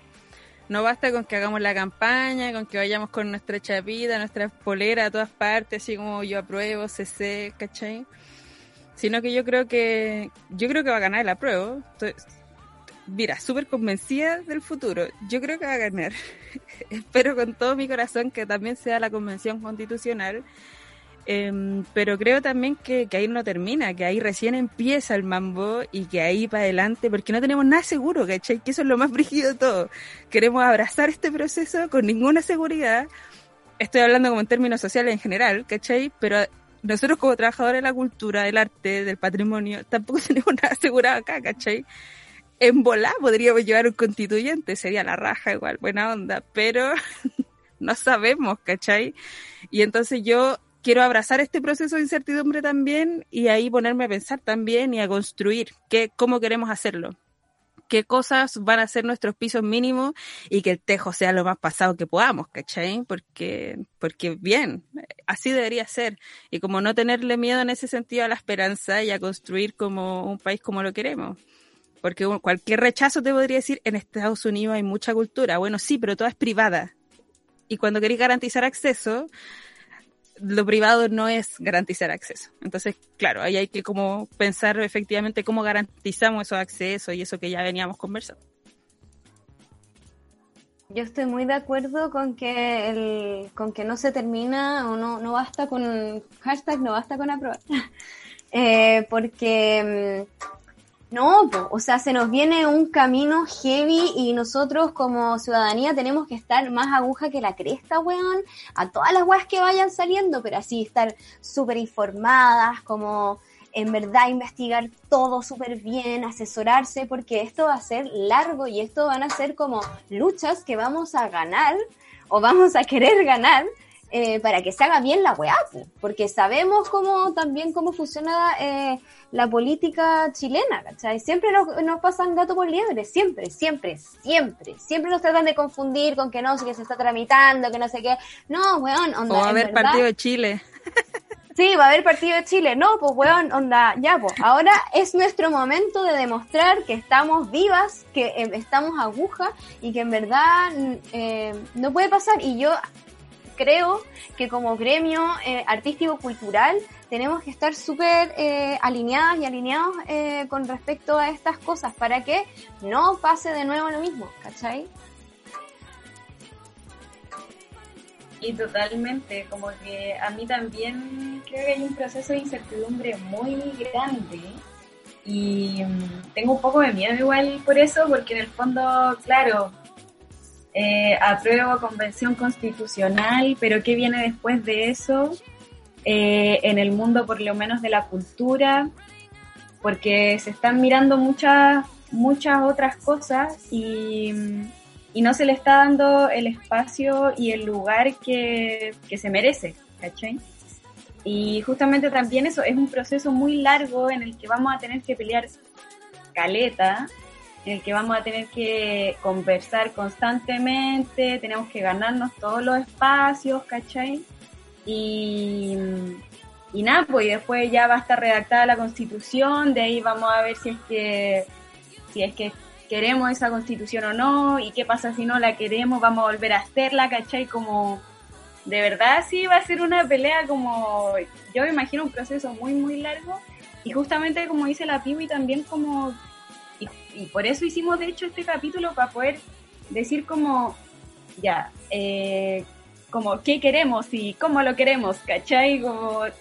No basta con que hagamos la campaña, con que vayamos con nuestra chapita, nuestra polera a todas partes, así como yo apruebo, CC, ¿cachai? sino que yo creo que yo creo que va a ganar la prueba. mira, súper convencida del futuro. Yo creo que va a ganar. [laughs] Espero con todo mi corazón que también sea la convención constitucional. Em, pero creo también que, que, ahí no termina, que ahí recién empieza el mambo y que ahí para adelante, porque no tenemos nada seguro, ¿cachai? Que eso es lo más [laughs] brígido de todo. Queremos abrazar este proceso con ninguna seguridad. Estoy hablando como en términos sociales en general, ¿cachai? Pero nosotros como trabajadores de la cultura, del arte, del patrimonio, tampoco [laughs] tenemos nada asegurado acá, ¿cachai? En volá podríamos llevar un constituyente, sería la raja igual, buena onda, pero [laughs] no sabemos, ¿cachai? Y entonces yo quiero abrazar este proceso de incertidumbre también y ahí ponerme a pensar también y a construir qué, cómo queremos hacerlo qué cosas van a ser nuestros pisos mínimos y que el tejo sea lo más pasado que podamos, ¿cachai? Porque, porque bien, así debería ser. Y como no tenerle miedo en ese sentido a la esperanza y a construir como un país como lo queremos. Porque cualquier rechazo te podría decir, en Estados Unidos hay mucha cultura. Bueno, sí, pero toda es privada. Y cuando queréis garantizar acceso, lo privado no es garantizar acceso. Entonces, claro, ahí hay que como pensar efectivamente cómo garantizamos esos accesos y eso que ya veníamos conversando. Yo estoy muy de acuerdo con que el, con que no se termina o no, no basta con hashtag, no basta con aprobar. [laughs] eh, porque no, o sea, se nos viene un camino heavy y nosotros como ciudadanía tenemos que estar más aguja que la cresta, weón, a todas las weas que vayan saliendo, pero así estar súper informadas, como en verdad investigar todo súper bien, asesorarse, porque esto va a ser largo y esto van a ser como luchas que vamos a ganar o vamos a querer ganar eh, para que se haga bien la weá, porque sabemos cómo también cómo funciona eh, la política chilena, ¿cachai? Siempre nos, nos, pasan gato por liebre, siempre, siempre, siempre. Siempre nos tratan de confundir con que no sé que se está tramitando, que no sé qué. No, weón, onda. O va a haber partido de Chile. Sí, va a haber partido de Chile. No, pues weón, onda, ya, pues. Ahora es nuestro momento de demostrar que estamos vivas, que eh, estamos aguja y que en verdad eh, no puede pasar. Y yo creo que como gremio eh, artístico-cultural tenemos que estar súper eh, alineadas y alineados eh, con respecto a estas cosas para que no pase de nuevo lo mismo, ¿cachai? Y totalmente, como que a mí también creo que hay un proceso de incertidumbre muy grande y mm, tengo un poco de miedo igual por eso, porque en el fondo, claro, eh, apruebo convención constitucional, pero ¿qué viene después de eso eh, en el mundo, por lo menos de la cultura? Porque se están mirando muchas, muchas otras cosas y, y no se le está dando el espacio y el lugar que, que se merece, ¿cachai? Y justamente también eso es un proceso muy largo en el que vamos a tener que pelear caleta en el que vamos a tener que conversar constantemente, tenemos que ganarnos todos los espacios, ¿cachai? Y, y nada, pues después ya va a estar redactada la constitución, de ahí vamos a ver si es que, si es que queremos esa constitución o no, y qué pasa si no la queremos, vamos a volver a hacerla, ¿cachai? Como, de verdad sí va a ser una pelea como, yo me imagino un proceso muy, muy largo, y justamente como dice la Pibi también como y por eso hicimos de hecho este capítulo para poder decir como, ya, eh, como qué queremos y cómo lo queremos, ¿cachai?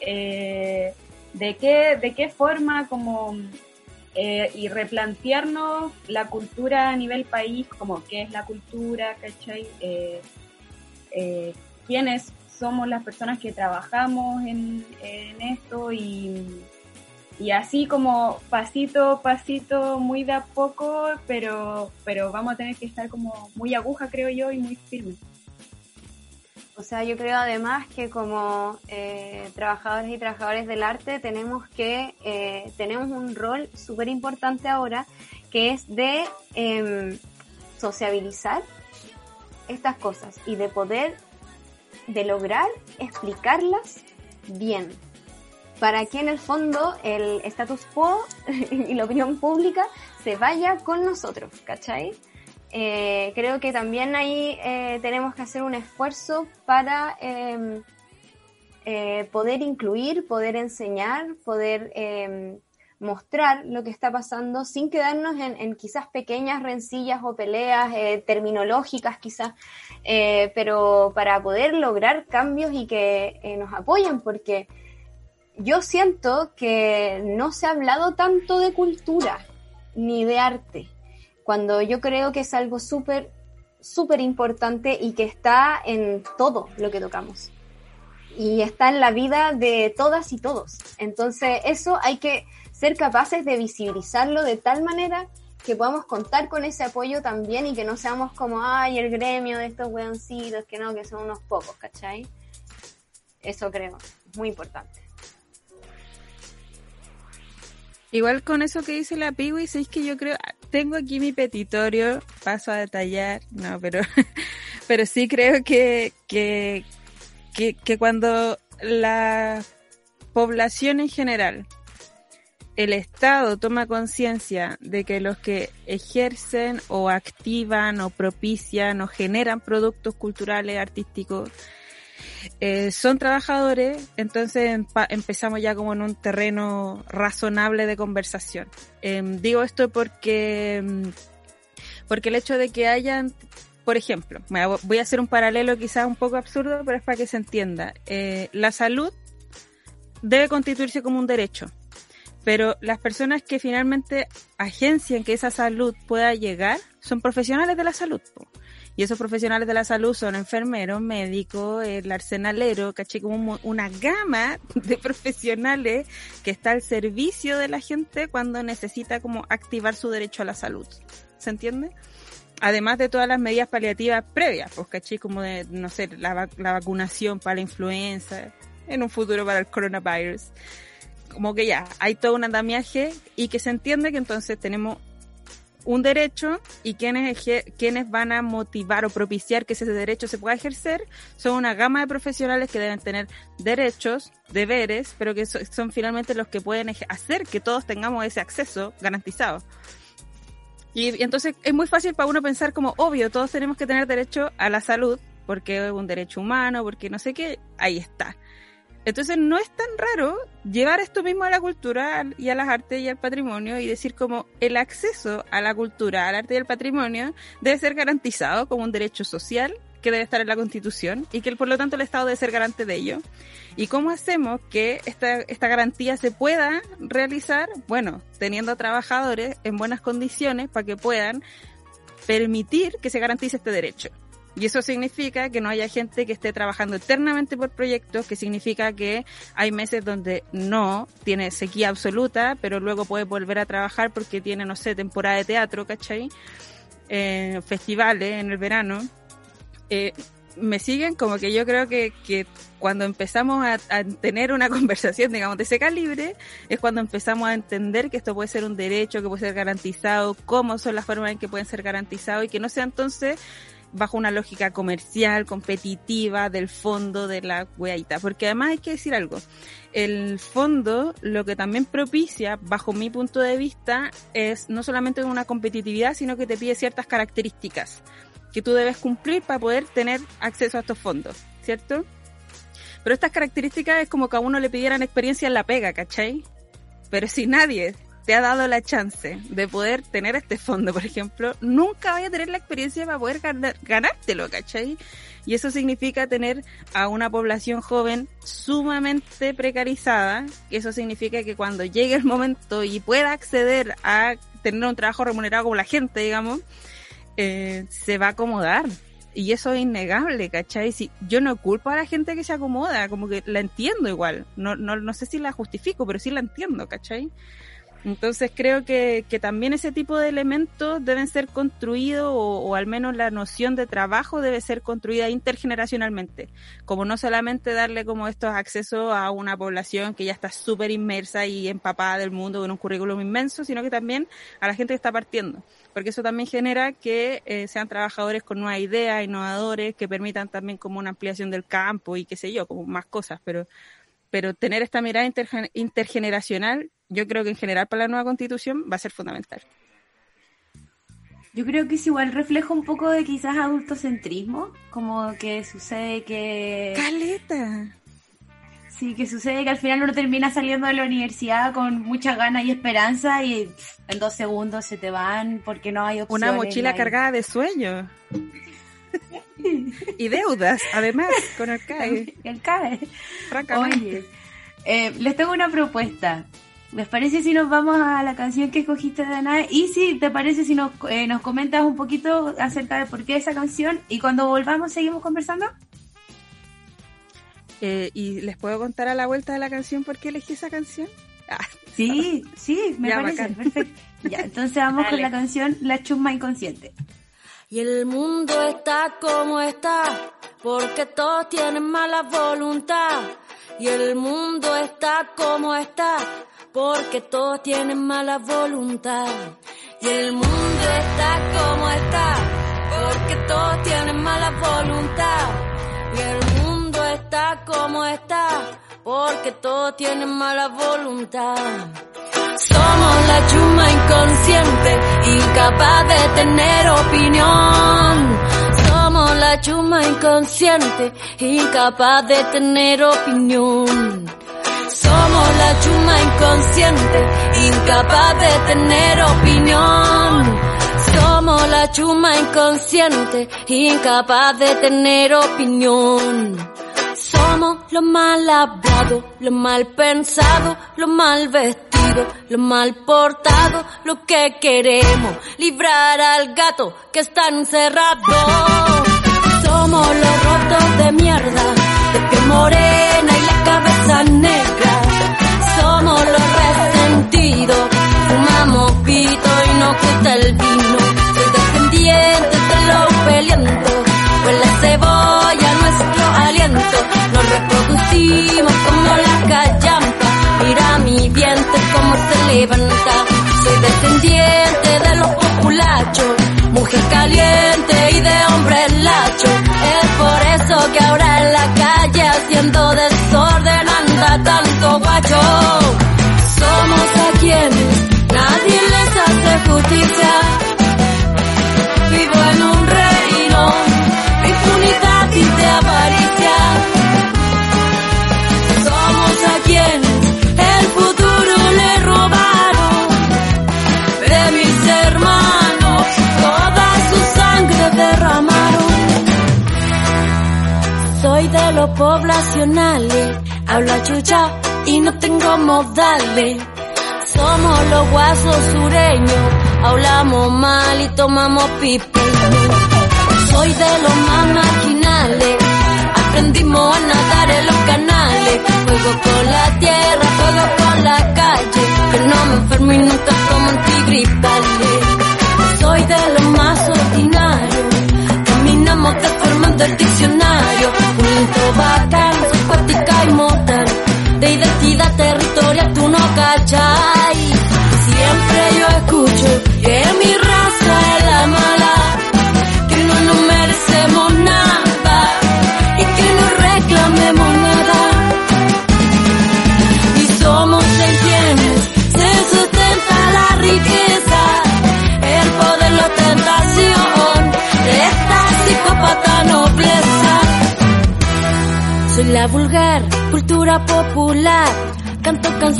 Eh, de, qué, de qué forma como eh, y replantearnos la cultura a nivel país, como qué es la cultura, ¿cachai? Eh, eh, quiénes somos las personas que trabajamos en, en esto y, y así como pasito pasito, muy de a poco, pero, pero vamos a tener que estar como muy aguja, creo yo, y muy firme. O sea, yo creo además que como eh, trabajadores y trabajadores del arte tenemos que eh, tenemos un rol súper importante ahora que es de em, sociabilizar estas cosas y de poder de lograr explicarlas bien para que en el fondo el status quo [laughs] y la opinión pública se vaya con nosotros, ¿cachai? Eh, creo que también ahí eh, tenemos que hacer un esfuerzo para em, eh, poder incluir, poder enseñar, poder em, mostrar lo que está pasando sin quedarnos en, en quizás pequeñas rencillas o peleas terminológicas quizás, pero para poder lograr cambios y que nos apoyen, porque yo siento que no se ha hablado tanto de cultura ni de arte cuando yo creo que es algo súper, súper importante y que está en todo lo que tocamos. Y está en la vida de todas y todos. Entonces, eso hay que ser capaces de visibilizarlo de tal manera que podamos contar con ese apoyo también y que no seamos como, ay, el gremio de estos weoncitos, que no, que son unos pocos, ¿cachai? Eso creo, muy importante. Igual con eso que dice la Piwi, es que yo creo, tengo aquí mi petitorio, paso a detallar, no, pero, [laughs] pero sí creo que, que, que, que cuando la población en general, el Estado toma conciencia de que los que ejercen o activan o propician o generan productos culturales, artísticos, eh, son trabajadores, entonces empezamos ya como en un terreno razonable de conversación. Em, digo esto porque, em, porque el hecho de que hayan, por ejemplo, voy a hacer un paralelo quizás un poco absurdo, pero es para que se entienda. Eh, la salud debe constituirse como un derecho. Pero las personas que finalmente agencian que esa salud pueda llegar son profesionales de la salud. Y esos profesionales de la salud son enfermeros, médicos, el arsenalero, caché como una gama de profesionales que está al servicio de la gente cuando necesita como activar su derecho a la salud. ¿Se entiende? Además de todas las medidas paliativas previas, pues caché como de, no sé, la, la vacunación para la influenza, en un futuro para el coronavirus. Como que ya, hay todo un andamiaje y que se entiende que entonces tenemos un derecho y quienes, quienes van a motivar o propiciar que ese derecho se pueda ejercer son una gama de profesionales que deben tener derechos, deberes, pero que son finalmente los que pueden hacer que todos tengamos ese acceso garantizado. Y, entonces es muy fácil para uno pensar como, obvio, todos tenemos que tener derecho a la salud, porque es un derecho humano, porque no sé qué, ahí está. Entonces no es tan raro llevar esto mismo a la cultura y a las artes y al patrimonio y decir como el acceso a la cultura, al arte y al patrimonio debe ser garantizado como un derecho social que debe estar en la Constitución y que por lo tanto el Estado debe ser garante de ello. ¿Y cómo hacemos que esta, esta garantía se pueda realizar? Bueno, teniendo trabajadores en buenas condiciones para que puedan permitir que se garantice este derecho. Y eso significa que no haya gente que esté trabajando eternamente por proyectos, que significa que hay meses donde no tiene sequía absoluta, pero luego puede volver a trabajar porque tiene, no sé, temporada de teatro, ¿cachai? Eh, festivales en el verano. Eh, me siguen como que yo creo que, que cuando empezamos a, a, tener una [laughs] conversación, digamos, de ese calibre, es cuando empezamos a entender que esto puede ser un derecho, que puede ser garantizado, cómo son las formas en que pueden ser garantizados y que no sea entonces bajo una lógica comercial, competitiva del fondo de la weaita. Porque además hay que decir algo. El fondo lo que también propicia, bajo mi punto de vista, es no solamente una competitividad, sino que te pide ciertas características que tú debes cumplir para poder tener acceso a estos fondos, ¿cierto? Pero estas características es como que a uno le pidieran experiencia en la pega, ¿cachai? Pero si nadie te ha dado la chance de poder tener este fondo, por ejemplo, nunca vaya a tener la experiencia para poder ganar, ganártelo, ¿cachai? Y eso significa tener a una población joven sumamente precarizada. Eso significa que cuando llegue el momento y pueda acceder a tener un trabajo remunerado como la gente, digamos, eh, se va a acomodar. Y eso es innegable, ¿cachai? Si, yo no culpo a la gente que se acomoda, como que la entiendo igual. No, no, no sé si la justifico, pero sí la entiendo, ¿cachai? Entonces creo que, que también ese tipo de elementos deben ser construidos o, o, al menos la noción de trabajo debe ser construida intergeneracionalmente, como no solamente darle como estos accesos a una población que ya está súper inmersa y empapada del mundo con un currículum inmenso, sino que también a la gente que está partiendo, porque eso también genera que eh, sean trabajadores con nuevas ideas, innovadores, que permitan también como una ampliación del campo y qué sé yo, como más cosas, pero pero tener esta mirada intergeneracional yo creo que en general para la nueva constitución va a ser fundamental. Yo creo que es igual refleja un poco de quizás adultocentrismo, como que sucede que... Caleta. Sí, que sucede que al final uno termina saliendo de la universidad con muchas ganas y esperanza y en dos segundos se te van porque no hay opciones. Una mochila cargada de sueños. y deudas, además, con el CAE. [laughs] El CAE. Francamente. Oye, eh, les tengo una propuesta. ¿Les parece si nos vamos a la canción que escogiste, Dana? Y si te parece si nos, eh, nos comentas un poquito acerca de por qué esa canción y cuando volvamos seguimos conversando? Eh, ¿Y les puedo contar a la vuelta de la canción por qué elegí esa canción? Ah, sí, sí, me Ya, parece. bacán. Perfecto. Ya, entonces vamos con la canción La Chusma Inconsciente. Y el mundo está como está, porque todos tienen mala voluntad. Y el mundo está como está, porque todos tienen mala voluntad. Y el mundo está como está, porque todos tienen mala voluntad. Y el mundo está como está, porque todos tienen mala voluntad. Somos la chuma inconsciente, incapaz de tener opinión. Somos la chuma inconsciente, incapaz de tener opinión. Somos la chuma inconsciente, incapaz de tener opinión. Somos la chuma inconsciente, incapaz de tener opinión. Somos lo mal hablado, lo mal pensado, lo mal vestido, lo mal portado, lo que queremos, librar al gato que está encerrado. Somos los rotos de mierda, de piel morena y la cabeza negra. Soy descendiente de los pelientos, pues la cebolla nuestro aliento. Nos reproducimos como la callampa, mira mi vientre como se levanta. Soy descendiente de los populachos, mujer caliente y de hombre lacho. Es por eso que ahora en la calle haciendo desorden anda tanto guacho. Poblacionales, hablo a chucha y no tengo modales. Somos los guasos sureños, hablamos mal y tomamos pipe. Soy de los más marginales, aprendimos a nadar en los canales. Juego con la tierra, juego con la calle, que no me enfermo y nunca tomo antigripales. Soy de los más ordinarios, caminamos deformando el diccionario. Un intro bacán, sucuática y mortal, de identidad territorial tú no cachai.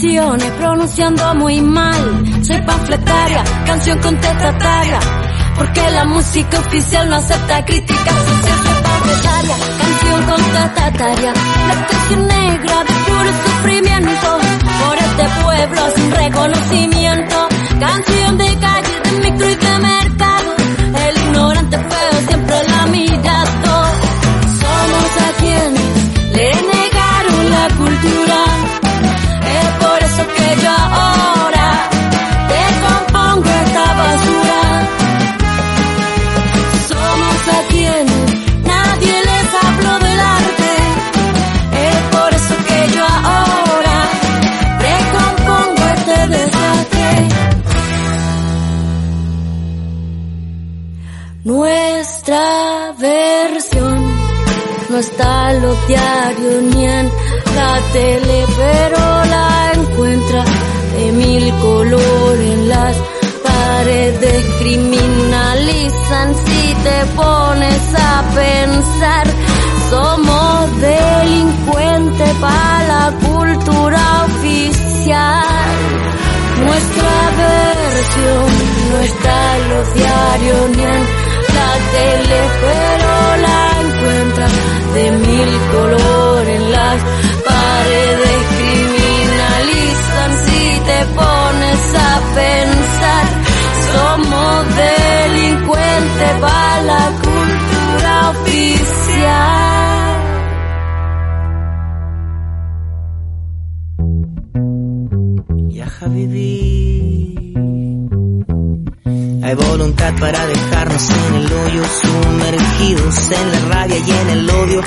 Canciones pronunciando muy mal. Soy panfletaria, canción contestataria. Porque la música oficial no acepta críticas. Soy panfletaria, canción contestataria. La canción negra de puro sufrimiento. Por este pueblo sin reconocimiento. Canción de calle, de micro y de mercado. El ignorante feo no está los diarios ni en la tele, pero la de mil colores las paredes. Criminalizan si te pones a pensar. Somos delincuentes para la cultura oficial. Nuestra versión no está en los diarios ni en la tele, pero la encuentra de mil colores las paredes. Pones a pensar. Somos delincuentes para la cultura oficial. Ya Habibi. Hay voluntad para dejarnos en el hoyo, sumergidos en la rabia y en el odio.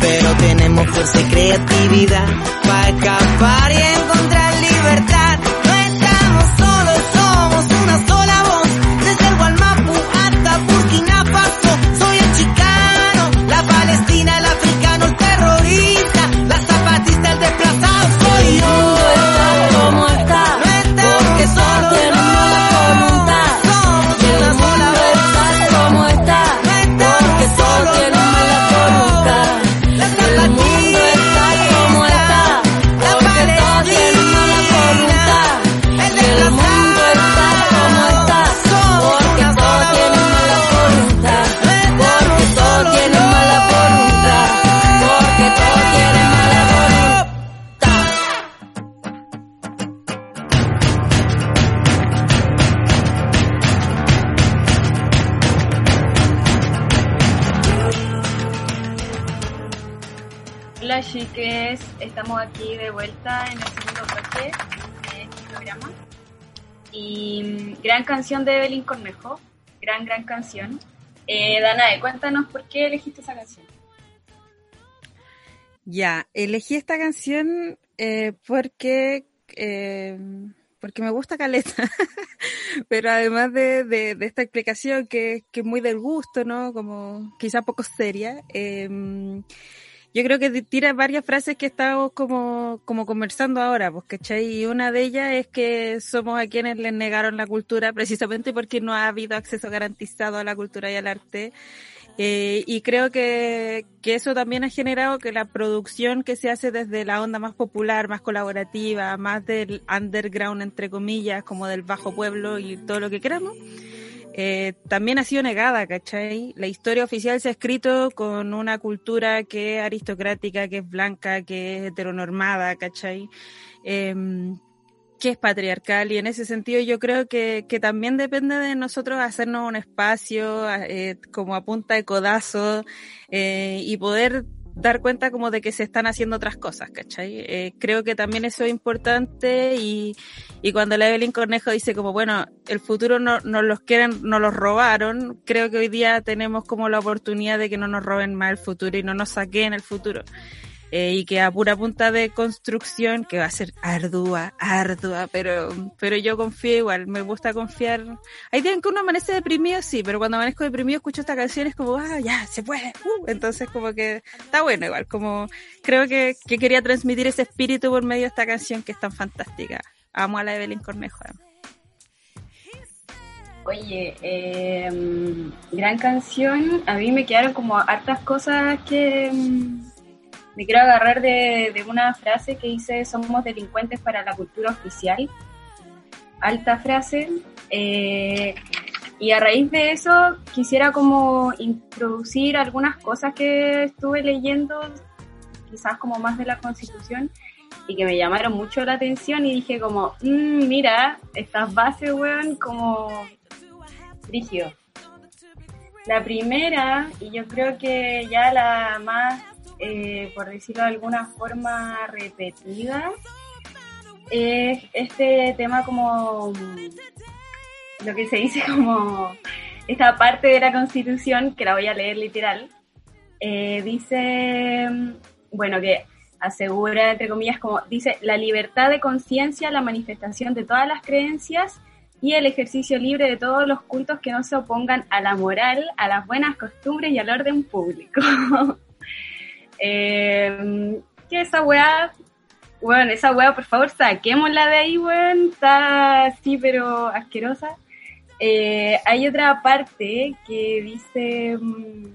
Pero tenemos fuerza y creatividad para escapar y encontrar libertad. Aquí de vuelta en el segundo bloque de este programa. Y mm, gran canción de Evelyn Cornejo, gran, gran canción. Eh, Danae, cuéntanos por qué elegiste esa canción. Ya, elegí esta canción eh, porque, eh, porque me gusta Caleta, [laughs] pero además de, de, esta explicación que, que es muy del gusto, ¿no? Como quizá poco seria, eh, yo creo que tira varias frases que estamos como, como conversando ahora, pues, ¿cachai? Y una de ellas es que somos a quienes les negaron la cultura precisamente porque no ha habido acceso garantizado a la cultura y al arte. Eh, y creo que, que eso también ha generado que la producción que se hace desde la onda más popular, más colaborativa, más del underground, entre comillas, como del bajo pueblo y todo lo que queramos, eh, también ha sido negada, ¿cachai? La historia oficial se ha escrito con una cultura que es aristocrática, que es blanca, que es heteronormada, ¿cachai? Em, que es patriarcal y en ese sentido yo creo que, que también depende de nosotros hacernos un espacio eh, como a punta de codazo eh, y poder dar cuenta como de que se están haciendo otras cosas, ¿cachai? Eh, creo que también eso es importante y, y cuando la Evelyn Cornejo dice como, bueno, el futuro no, nos los quieren, nos los robaron, creo que hoy día tenemos como la oportunidad de que no nos roben más el futuro y no nos saquen el futuro. Eh, y que a pura punta de construcción, que va a ser ardua, ardua, pero, pero yo confío igual, me gusta confiar. Hay días en que uno amanece deprimido, sí, pero cuando amanezco deprimido escucho esta canción es como, ah, ya, se puede, uh, entonces como que está bueno igual, como creo que, que quería transmitir ese espíritu por medio de esta canción que es tan fantástica. Amo a la Evelyn Cornejo. Oye, eh, gran canción. A mí me quedaron como hartas cosas que, mm, me quiero agarrar de, de una frase que dice, somos delincuentes para la cultura oficial. Alta frase. Eh, y a raíz de eso quisiera como introducir algunas cosas que estuve leyendo, quizás como más de la Constitución, y que me llamaron mucho la atención y dije como, "Mm, mira, estas bases, weón, como rígido. La primera, y yo creo que ya la más, eh, por decirlo de alguna forma, repetida, es este tema como lo que se dice como esta parte de la Constitución, que la voy a leer literal, eh, dice, bueno, que asegura, entre comillas, como dice, la libertad de conciencia, la manifestación de todas las creencias y el ejercicio libre de todos los cultos que no se opongan a la moral, a las buenas costumbres y al orden público. [laughs] eh, que esa weá, bueno, esa weá, por favor, saquémosla de ahí, weón, está así, pero asquerosa. Eh, hay otra parte que dice, mm,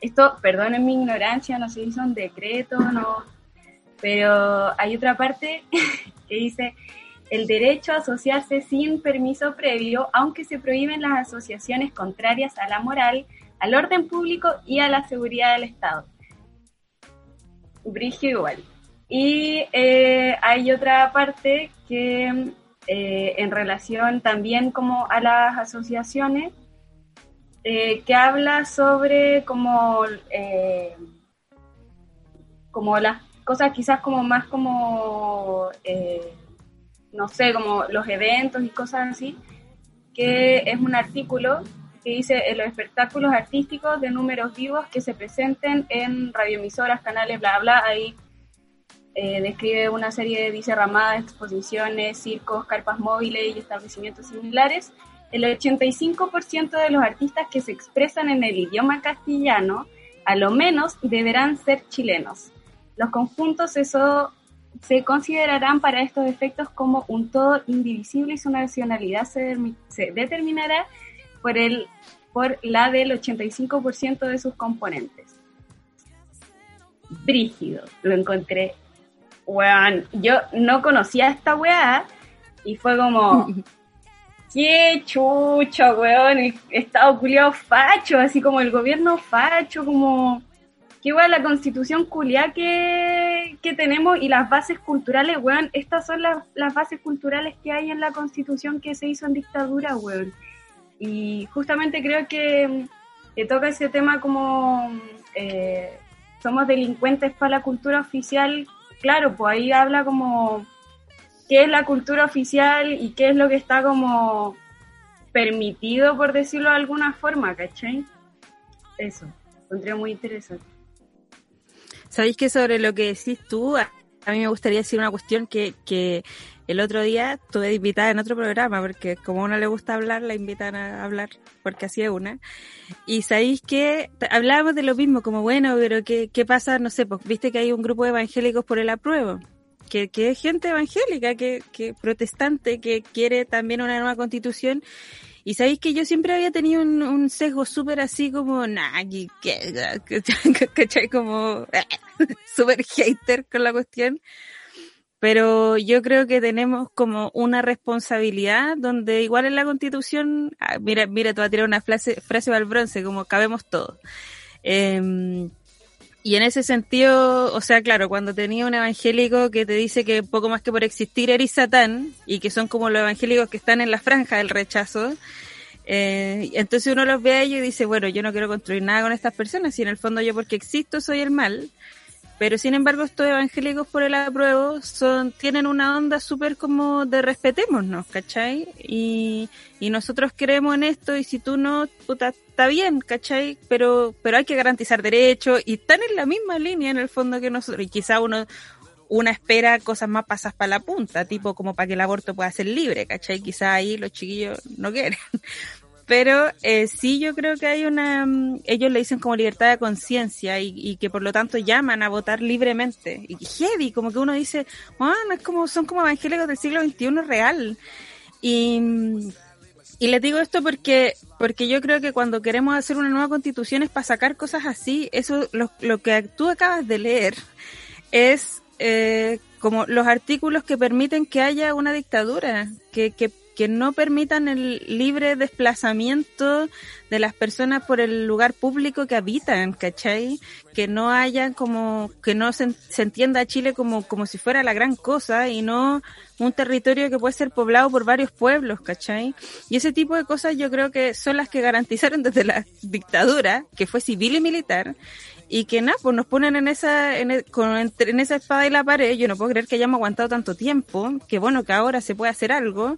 esto, perdonen mi ignorancia, no sé si son decretos, no, pero hay otra parte [laughs] que dice, el derecho a asociarse sin permiso previo, aunque se prohíben las asociaciones contrarias a la moral, al orden público y a la seguridad del Estado. Brigio igual. Y eh, hay otra parte que eh, en relación también como a las asociaciones, eh, que habla sobre como, eh, como las cosas quizás como más como, eh, no sé, como los eventos y cosas así, que es un artículo que dice en los espectáculos artísticos de números vivos que se presenten en radioemisoras, canales, bla, bla, ahí eh, describe una serie de dice ramadas, exposiciones, circos, carpas móviles y establecimientos similares. El 85% de los artistas que se expresan en el idioma castellano, a lo menos, deberán ser chilenos. Los conjuntos eso se considerarán para estos efectos como un todo indivisible y su nacionalidad se, se determinará por, el, por la del 85% de sus componentes. Brígido, lo encontré. Weón, yo no conocía esta weá y fue como, [laughs] qué chucha, weón, el estado culiado facho, así como el gobierno facho, como, qué weón, la constitución culiada que, que tenemos y las bases culturales, weón, estas son las, las bases culturales que hay en la constitución que se hizo en dictadura, weón. Y justamente creo que, que toca ese tema como eh, somos delincuentes para la cultura oficial, claro, pues ahí habla como qué es la cultura oficial y qué es lo que está como permitido, por decirlo de alguna forma, ¿cachai? Eso, encontré muy interesante. ¿Sabéis que sobre lo que decís tú, a, mí me gustaría decir una cuestión que, que el otro día tuve invitada en otro programa, porque como a uno le gusta hablar, la invitan a hablar, porque así es una. Y sabéis que hablábamos de lo mismo, como bueno, pero ¿qué, qué pasa? No sé, pues viste que hay un grupo de evangélicos por el apruebo. Que, que es gente evangélica, que, que protestante, que quiere también una nueva constitución. Y sabéis que yo siempre había tenido un, un sesgo súper así como, nah, que, que. [laughs] Como [laughs] súper hater con la cuestión. Pero yo creo que tenemos como una responsabilidad donde igual en la constitución, ah, mira, mira, te voy a tirar una frase, frase al bronce, como cabemos todos. Eh, y en ese sentido, o sea, claro, cuando tenía un evangélico que te dice que poco más que por existir eres satán, y que son como los evangélicos que están en la franja del rechazo, eh, entonces uno los ve a ellos y dice, bueno, yo no quiero construir nada con estas personas, y en el fondo yo porque existo soy el mal, pero sin embargo estos evangélicos por el apruebo son, tienen una onda súper como de respetémonos, ¿cachai? Y, y nosotros creemos en esto y si tú no, puta, está bien, ¿cachai? Pero, pero hay que garantizar derechos y están en la misma línea en el fondo que nosotros. Y quizá uno, una espera cosas más pasas para la punta, tipo como para que el aborto pueda ser libre, ¿cachai? Quizá ahí los chiquillos no quieren. Pero eh, sí yo creo que hay una, mm, ellos le dicen como libertad de conciencia y, que por lo tanto llaman a votar libremente. Y heavy, como que uno dice, bueno, es como, son como evangélicos del siglo XXI real. Y, Y les digo esto porque, porque yo creo que cuando queremos hacer una nueva constitución es para sacar cosas así. Eso, lo, lo que tú acabas de leer es eh, como los artículos que permiten que haya una dictadura, que, que, que no permitan el libre desplazamiento de las personas por el lugar público que habitan, ¿cachai? Que no haya como, que no se, entienda a Chile como, como si fuera la gran cosa y no un territorio que puede ser poblado por varios pueblos, ¿cachai? Y ese tipo de cosas yo creo que son las que garantizaron desde la dictadura, que fue civil y militar, y que nada, pues nos ponen en esa, en, e- con, en esa espada y la pared. Yo no puedo creer que hayamos aguantado tanto tiempo, que bueno, que ahora se puede hacer algo.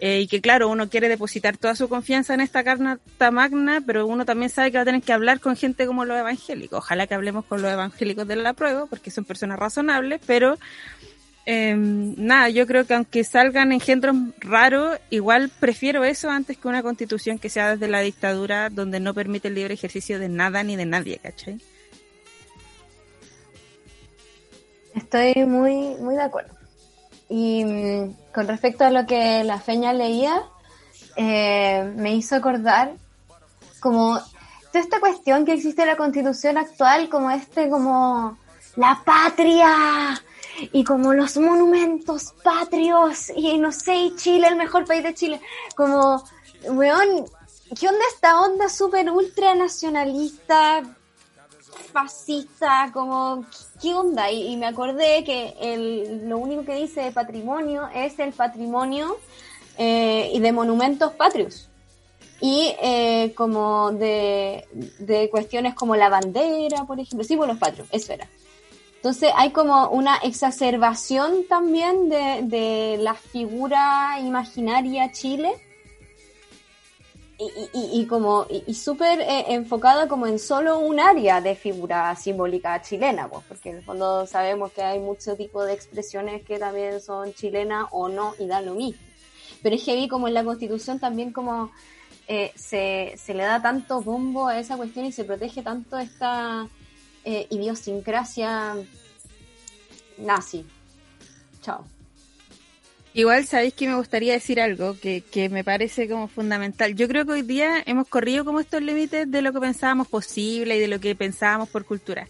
Eh, y que claro, uno quiere depositar toda su confianza en esta carta magna, pero uno también sabe que va a tener que hablar con gente como los evangélicos. Ojalá que hablemos con los evangélicos de la prueba, porque son personas razonables, pero eh, nada, yo creo que aunque salgan engendros raros, igual prefiero eso antes que una constitución que sea desde la dictadura donde no permite el libre ejercicio de nada ni de nadie, ¿cachai? Estoy muy, muy de acuerdo. Y mm, con respecto a lo que la Feña leía, eh, me hizo acordar como toda esta cuestión que existe en la constitución actual, como este, como la patria y como los monumentos patrios y no sé, Chile, el mejor país de Chile, como, weón, ¿qué onda esta onda súper ultra nacionalista, fascista, como, ¿qué onda? Y, me acordé que el, lo único que dice de patrimonio es el patrimonio eh, y de monumentos patrios. Y eh, como de, de cuestiones como la bandera, por ejemplo, símbolos patrios, eso era. Entonces hay como una exacerbación también de, de la figura imaginaria Chile y, y, y como y, y súper eh, enfocada como en solo un área de figura simbólica chilena, pues, porque en el fondo sabemos que hay mucho tipo de expresiones que también son chilenas o no y dan lo mismo. Pero es heavy como en la constitución también como eh, se, se le da tanto bombo a esa cuestión y se protege tanto esta eh, idiosincrasia nazi. Chao. Igual sabéis que me gustaría decir algo que, que me parece como fundamental. Yo creo que hoy día hemos corrido como estos límites de lo que pensábamos posible y de lo que pensábamos por cultura.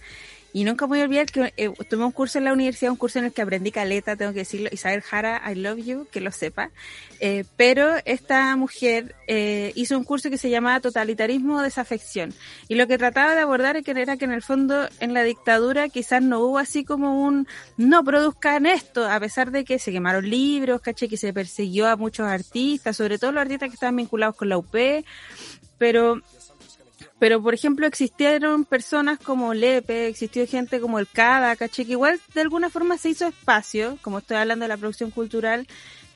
Y nunca voy a olvidar que eh, tomé un curso en la universidad, un curso en el que aprendí caleta, tengo que decirlo, Isabel Jara, I love you, que lo sepa. Eh, pero esta mujer eh, hizo un curso que se llamaba Totalitarismo o Desafección. Y lo que trataba de abordar era que en el fondo en la dictadura quizás no hubo así como un no produzcan esto, a pesar de que se quemaron libros, caché, que se persiguió a muchos artistas, sobre todo los artistas que estaban vinculados con la UP, pero pero por ejemplo existieron personas como Lepe, existió gente como el CADA, que igual de alguna forma se hizo espacio, como estoy hablando de la producción cultural,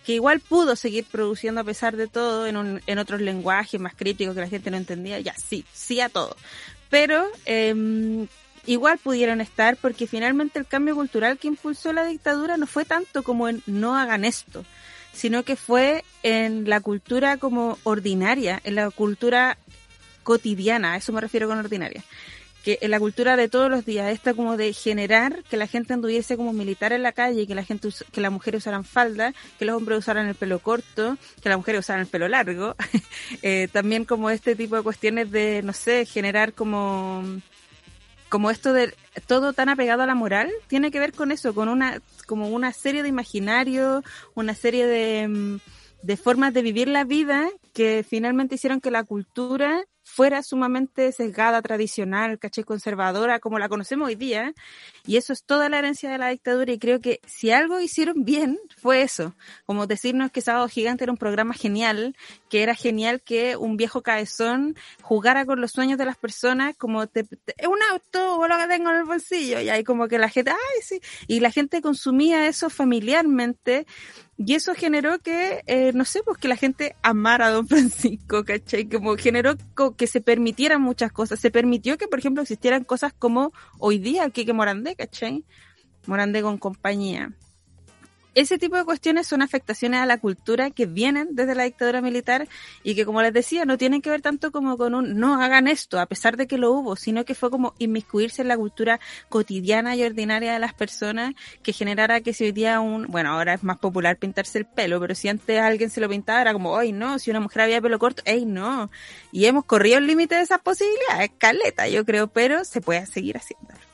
que igual pudo seguir produciendo a pesar de todo en, un, en otros lenguajes más críticos que la gente no entendía, ya sí, sí a todo. Pero eh, igual pudieron estar porque finalmente el cambio cultural que impulsó la dictadura no fue tanto como en no hagan esto, sino que fue en la cultura como ordinaria, en la cultura cotidiana, a eso me refiero con ordinaria. Que en la cultura de todos los días, esta como de generar que la gente anduviese como militar en la calle, que la gente, que las mujeres usaran falda, que los hombres usaran el pelo corto, que las mujeres usaran el pelo largo. [laughs] Eh, también como este tipo de cuestiones de, no sé, generar como, como esto de todo tan apegado a la moral, tiene que ver con eso, con una, como una serie de imaginarios, una serie de, mm, de formas de vivir la vida que finalmente hicieron que la cultura fuera sumamente sesgada, tradicional, caché conservadora, como la conocemos hoy día. Y eso es toda la herencia de la dictadura. Y creo que si algo hicieron bien, fue eso. Como decirnos que Sábado Gigante era un programa genial, que era genial que un viejo cabezón jugara con los sueños de las personas, como te, te- un auto o lo que tengo en el bolsillo. Y ahí como que la gente, ay, sí. Y la gente consumía eso familiarmente. Y eso generó que, eh, no sé, pues que la gente amara a Don [laughs] Francisco, ¿cachai? Como generó que se permitieran muchas cosas. Se permitió que, por ejemplo, existieran cosas como hoy día Quique Morandé, ¿cachai? Morandé con compañía. Ese tipo de cuestiones son afectaciones a la cultura que vienen desde la dictadura militar y que, como les decía, no tienen que ver tanto como con un no hagan esto, a pesar de que lo hubo, sino que fue como inmiscuirse en la cultura cotidiana y ordinaria de las personas que generara que si hoy día un, bueno, ahora es más popular pintarse el pelo, pero si antes alguien se lo pintaba era como, ay no, si una mujer había pelo corto, ay no. Y hemos corrido el límite de esas posibilidades, caleta, yo creo, pero se puede seguir haciendo.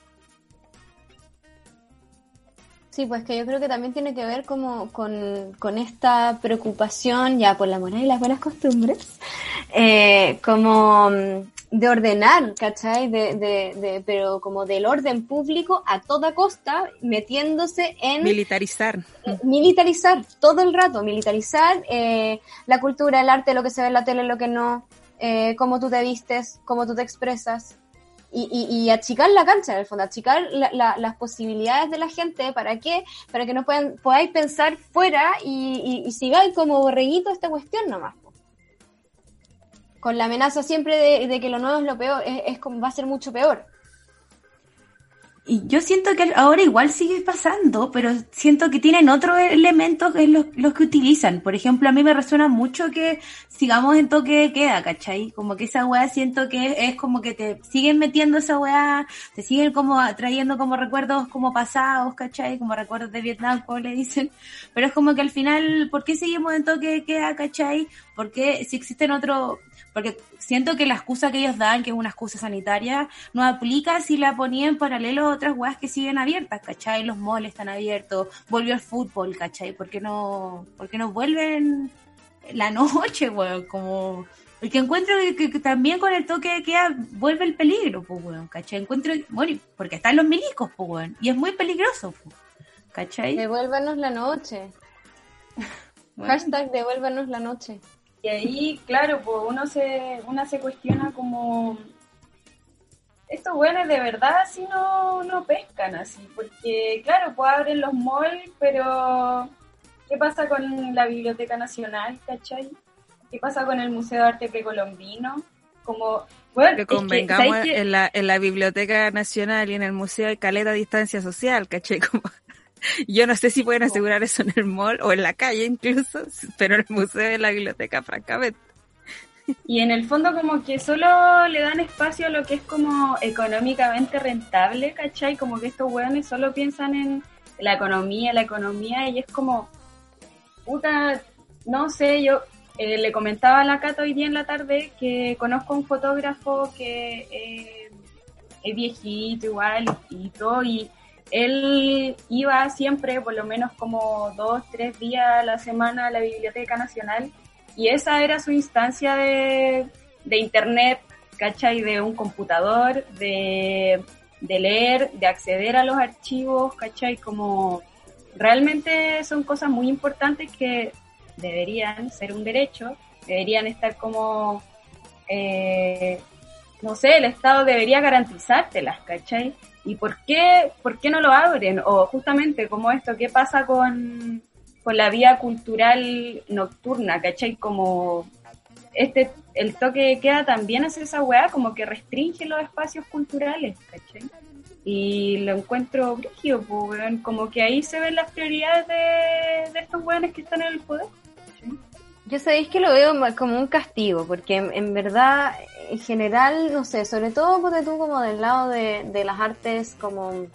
Sí, pues que yo creo que también tiene que ver como con, con esta preocupación ya por la moral y las buenas costumbres, [laughs] eh, como mm, de ordenar, ¿cachai? De, de, de, pero como del orden público a toda costa, metiéndose en... Militarizar. eh, militarizar, todo el rato, militarizar eh, la cultura, el arte, lo que se ve en la tele, lo que no, eh, cómo tú te vistes, cómo tú te expresas. Y, y, y achicar la cancha, en el fondo, achicar la- la- las posibilidades de la gente, ¿para qué? Para que no puedan, podáis pensar fuera y, y, y sigáis como borreguito esta cuestión nomás. po. Con la amenaza siempre de, de que lo nuevo es lo peor, es, es va a ser mucho peor. Y yo siento que ahora igual sigue pasando, pero siento que tienen otros elementos que los, los que utilizan. Por ejemplo, a mí me resuena mucho que sigamos en toque de queda, ¿cachai? Como que esa weá siento que es como que te siguen metiendo esa weá, te siguen como trayendo como recuerdos como pasados, ¿cachai? Como recuerdos de Vietnam, como le dicen. Pero es como que al final, ¿por qué seguimos en toque de queda, ¿cachai? Porque si existen otros, porque siento que la excusa que ellos dan, que es una excusa sanitaria, no aplica si la ponía en paralelo a otras weas que siguen abiertas, ¿cachai? Los malls están abiertos, volvió el fútbol, ¿cachai? ¿Por qué no, por qué no vuelven la noche, weón? Como, el que encuentro que, que- que también con el toque de queda vuelve el peligro, pues, weón, ¿cachai? Encuentro, bueno, porque están los milicos, pues, weón, y es muy peligroso, pues, ¿cachai? Devuélvanos la noche. Bueno. Hashtag devuélvanos la noche. Y ahí, claro, pues uno se, una se cuestiona como estos buenos de verdad así no, no pescan así, porque claro, pues abren los malls, pero ¿qué pasa con la Biblioteca Nacional, cachai? ¿Qué pasa con el Museo de Arte Precolombino? Como, bueno, Que que, convengamos ¿sabes qué? en, la, en la Biblioteca Nacional y en el Museo de Caleta Distancia Social, ¿caché? Como, [laughs] yo no sé si pueden asegurar eso en el mall o en la calle incluso, [laughs] pero en el museo y en la biblioteca, francamente. Y en el fondo como que solo le dan espacio a lo que es como económicamente rentable, ¿cachai? Como que estos hueones solo piensan en la economía, la economía, y es como, puta, no sé, yo eh, le comentaba a la Cata hoy día en la tarde que conozco a un fotógrafo que eh, es viejito igual y todo, y él iba siempre, por lo menos como dos, tres días a la semana a la Biblioteca Nacional y esa era su instancia de, de internet, ¿cachai? De un computador, de, de leer, de acceder a los archivos, ¿cachai? Como realmente son cosas muy importantes que deberían ser un derecho, deberían estar como, eh, no sé, el Estado debería garantizártelas, ¿cachai? ¿Y por qué, por qué no lo abren? O justamente como esto, ¿qué pasa con, con la vía cultural nocturna, ¿cachai? Como este, el toque de queda también hace esa weá, como que restringe los espacios culturales, ¿cachai? Y lo encuentro brígido, pues, como que ahí se ven las prioridades de, de estos weones que están en el poder. Yo sabéis que lo veo como un castigo, porque en, en verdad, en general, no sé, sobre todo porque tú como del lado de, de las artes como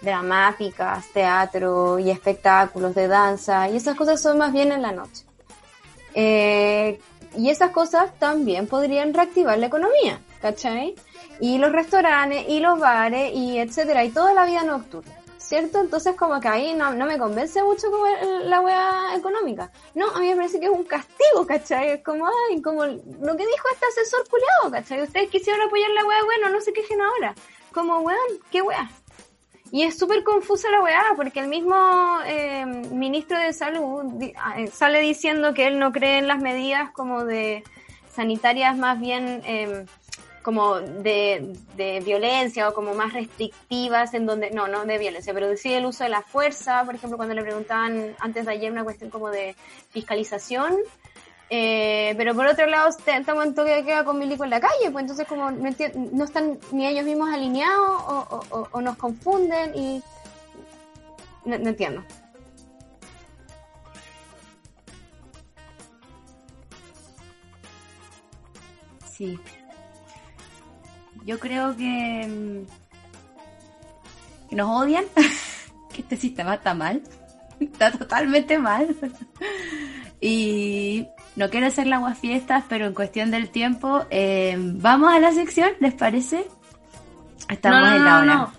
dramáticas, teatro y espectáculos de danza, y esas cosas son más bien en la noche. Eh, y esas cosas también podrían reactivar la economía, ¿cachai? Y los restaurantes, y los bares, y etcétera, y toda la vida nocturna. ¿Cierto? Entonces como que ahí no, no me convence mucho como la wea económica. No, a mí me parece que es un castigo, ¿cachai? Es como, ay, como lo que dijo este asesor culiado, ¿cachai? Ustedes quisieron apoyar la wea, bueno, no se quejen ahora. Como, weón, ¿qué wea? Y es súper confusa la weá, porque el mismo eh, ministro de Salud ah, eh, sale diciendo que él no cree en las medidas como de sanitarias más bien eh, como de, de, violencia o como más restrictivas en donde, no, no de violencia, pero sí el uso de la fuerza, por ejemplo, cuando le preguntaban antes de ayer una cuestión como de fiscalización, eh, pero por otro lado estamos en toque de queda con milico en la calle, pues entonces como no, no están ni ellos mismos alineados o, o, o nos confunden y no entiendo. Sí. Yo creo que, mm, que nos odian, [laughs] que este sistema está mal, [laughs] está totalmente mal. [laughs] Y no quiero hacer la fiestas, pero en cuestión del tiempo, eh, vamos a la sección, ¿les parece? Estamos no, no, en la hora. no.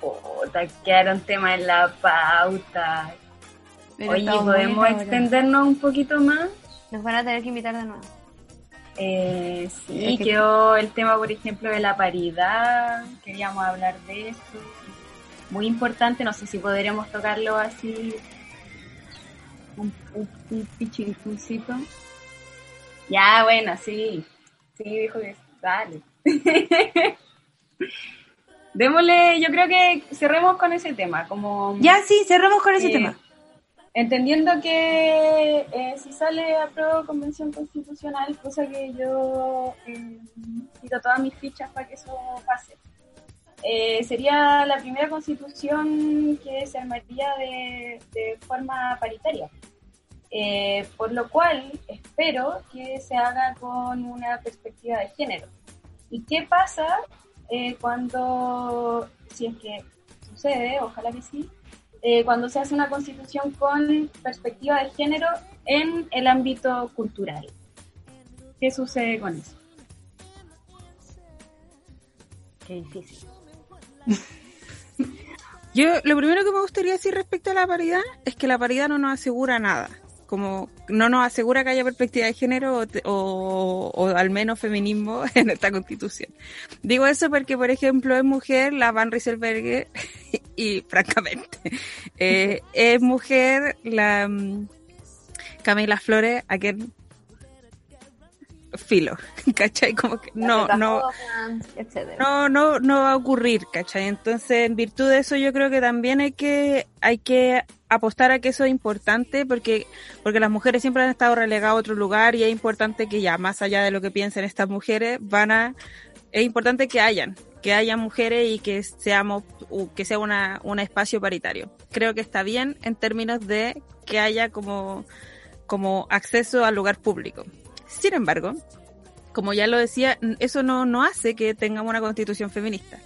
Puta, quedaron temas en la pauta. Pero Oye, ¿podemos extendernos un poquito más? Nos van a tener que invitar de nuevo. Eh, sí, quedó el tema, por ejemplo, de la paridad. Queríamos hablar de eso. Muy importante, no sé si podremos tocarlo así. Un, un. Ya, bueno, sí. Sí, dijo que dale. [laughs] Démosle, yo creo que cerremos con ese tema, como Ya, sí, cerramos con ese Eh, tema. Entendiendo que eh, si sale a prueba convención constitucional, cosa que yo eh, todas mis fichas para que eso pase, eh, sería la primera constitución que se armaría de, de forma paritaria. Eh, por lo cual espero que se haga con una perspectiva de género. ¿Y qué pasa eh, cuando, si es que sucede, ojalá que sí, eh, cuando se hace una constitución con perspectiva de género en el ámbito cultural. ¿Qué sucede con eso? Qué difícil. [laughs] Yo lo primero que me gustaría decir respecto a la paridad es que la paridad no nos asegura nada. Como no nos asegura que haya perspectiva de género o, al menos feminismo [laughs] en esta constitución. Digo eso porque, por ejemplo, es mujer la Van Rieselberghe [laughs] y, francamente, eh, es mujer la mm, Camila Flores, a quien filo, [laughs] ¿cachai? Como que no, no, no, no, no va a ocurrir, ¿cachai? Entonces, en virtud de eso, yo creo que también hay que, hay que apostar a que eso es importante porque, porque las mujeres siempre han estado relegadas a otro lugar y es importante que ya, más allá de lo que piensen estas mujeres, van a, es importante que hayan, que haya mujeres y que seamos, que sea una, un espacio paritario. Creo que está bien en términos de que haya como, como acceso al lugar público. Sin embargo, como ya lo decía, eso no, no hace que tengamos una constitución feminista.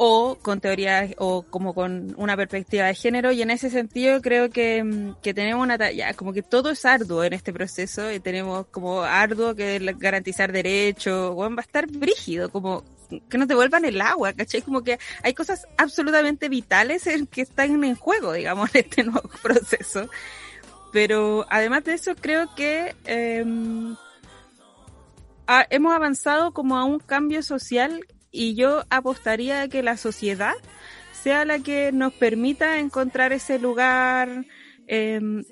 O con teoría, o como con una perspectiva de género, y en ese sentido creo que, mm, que tenemos una talla, como que todo es arduo en este proceso, y tenemos como arduo que garantizar derechos, bueno, va a estar brígido, como que no te vuelvan el agua, ¿cachai? Como que hay cosas absolutamente vitales en que están en juego, digamos, [laughs] en este nuevo proceso. Pero además de eso, creo que ha- hemos avanzado como a un cambio social y yo apostaría a que la sociedad sea la que nos permita encontrar ese lugar em,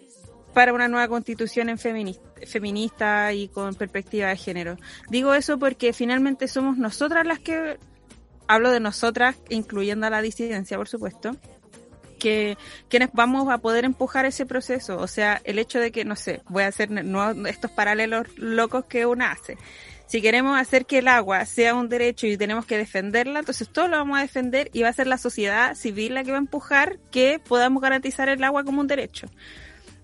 para una nueva constitución en feminista, feminista y con perspectiva de género. Digo eso porque finalmente somos nosotras las que, hablo de nosotras, incluyendo a la disidencia, por supuesto, que quienes vamos a poder empujar ese proceso. O sea, el hecho de que, no sé, voy a hacer no, estos paralelos locos que una hace. Si queremos hacer que el agua sea un derecho y tenemos que defenderla, entonces todos lo vamos a defender y va a ser la sociedad civil la que va a empujar que podamos garantizar el agua como un derecho.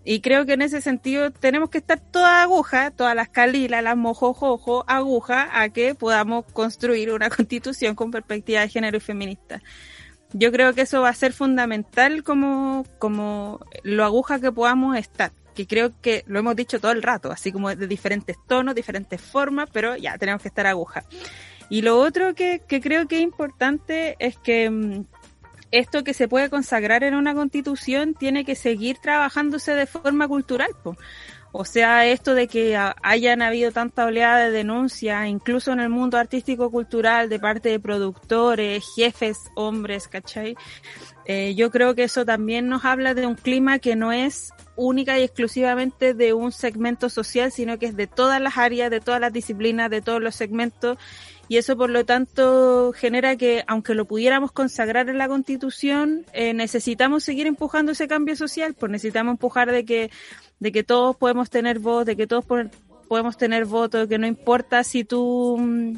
Y creo que en ese sentido tenemos que estar toda aguja, todas las calilas, las mojojojo, aguja, a que podamos construir una [laughs] constitución con perspectiva de género y feminista. Yo creo que eso va a ser fundamental como, como lo aguja que podamos estar. Que creo que lo hemos dicho todo el rato, así como de diferentes tonos, diferentes formas, pero ya tenemos que estar aguja. Y lo otro que, que creo que es importante es que mm, esto que se puede consagrar en una constitución tiene que seguir trabajándose de forma cultural. po. O sea, esto de que hayan habido tanta oleada de denuncias, incluso en el mundo artístico-cultural, de parte de productores, jefes, hombres, ¿cachai? Eh, yo creo que eso también nos habla de un clima que no es única y exclusivamente de un segmento social, sino que es de todas las áreas, de todas las disciplinas, de todos los segmentos, y eso por lo tanto genera que, aunque lo pudiéramos consagrar en la constitución, eh, necesitamos seguir empujando ese cambio social, pues necesitamos empujar de que, de que todos podemos tener voz, de que todos po- podemos tener voto, que no importa si tú, mm,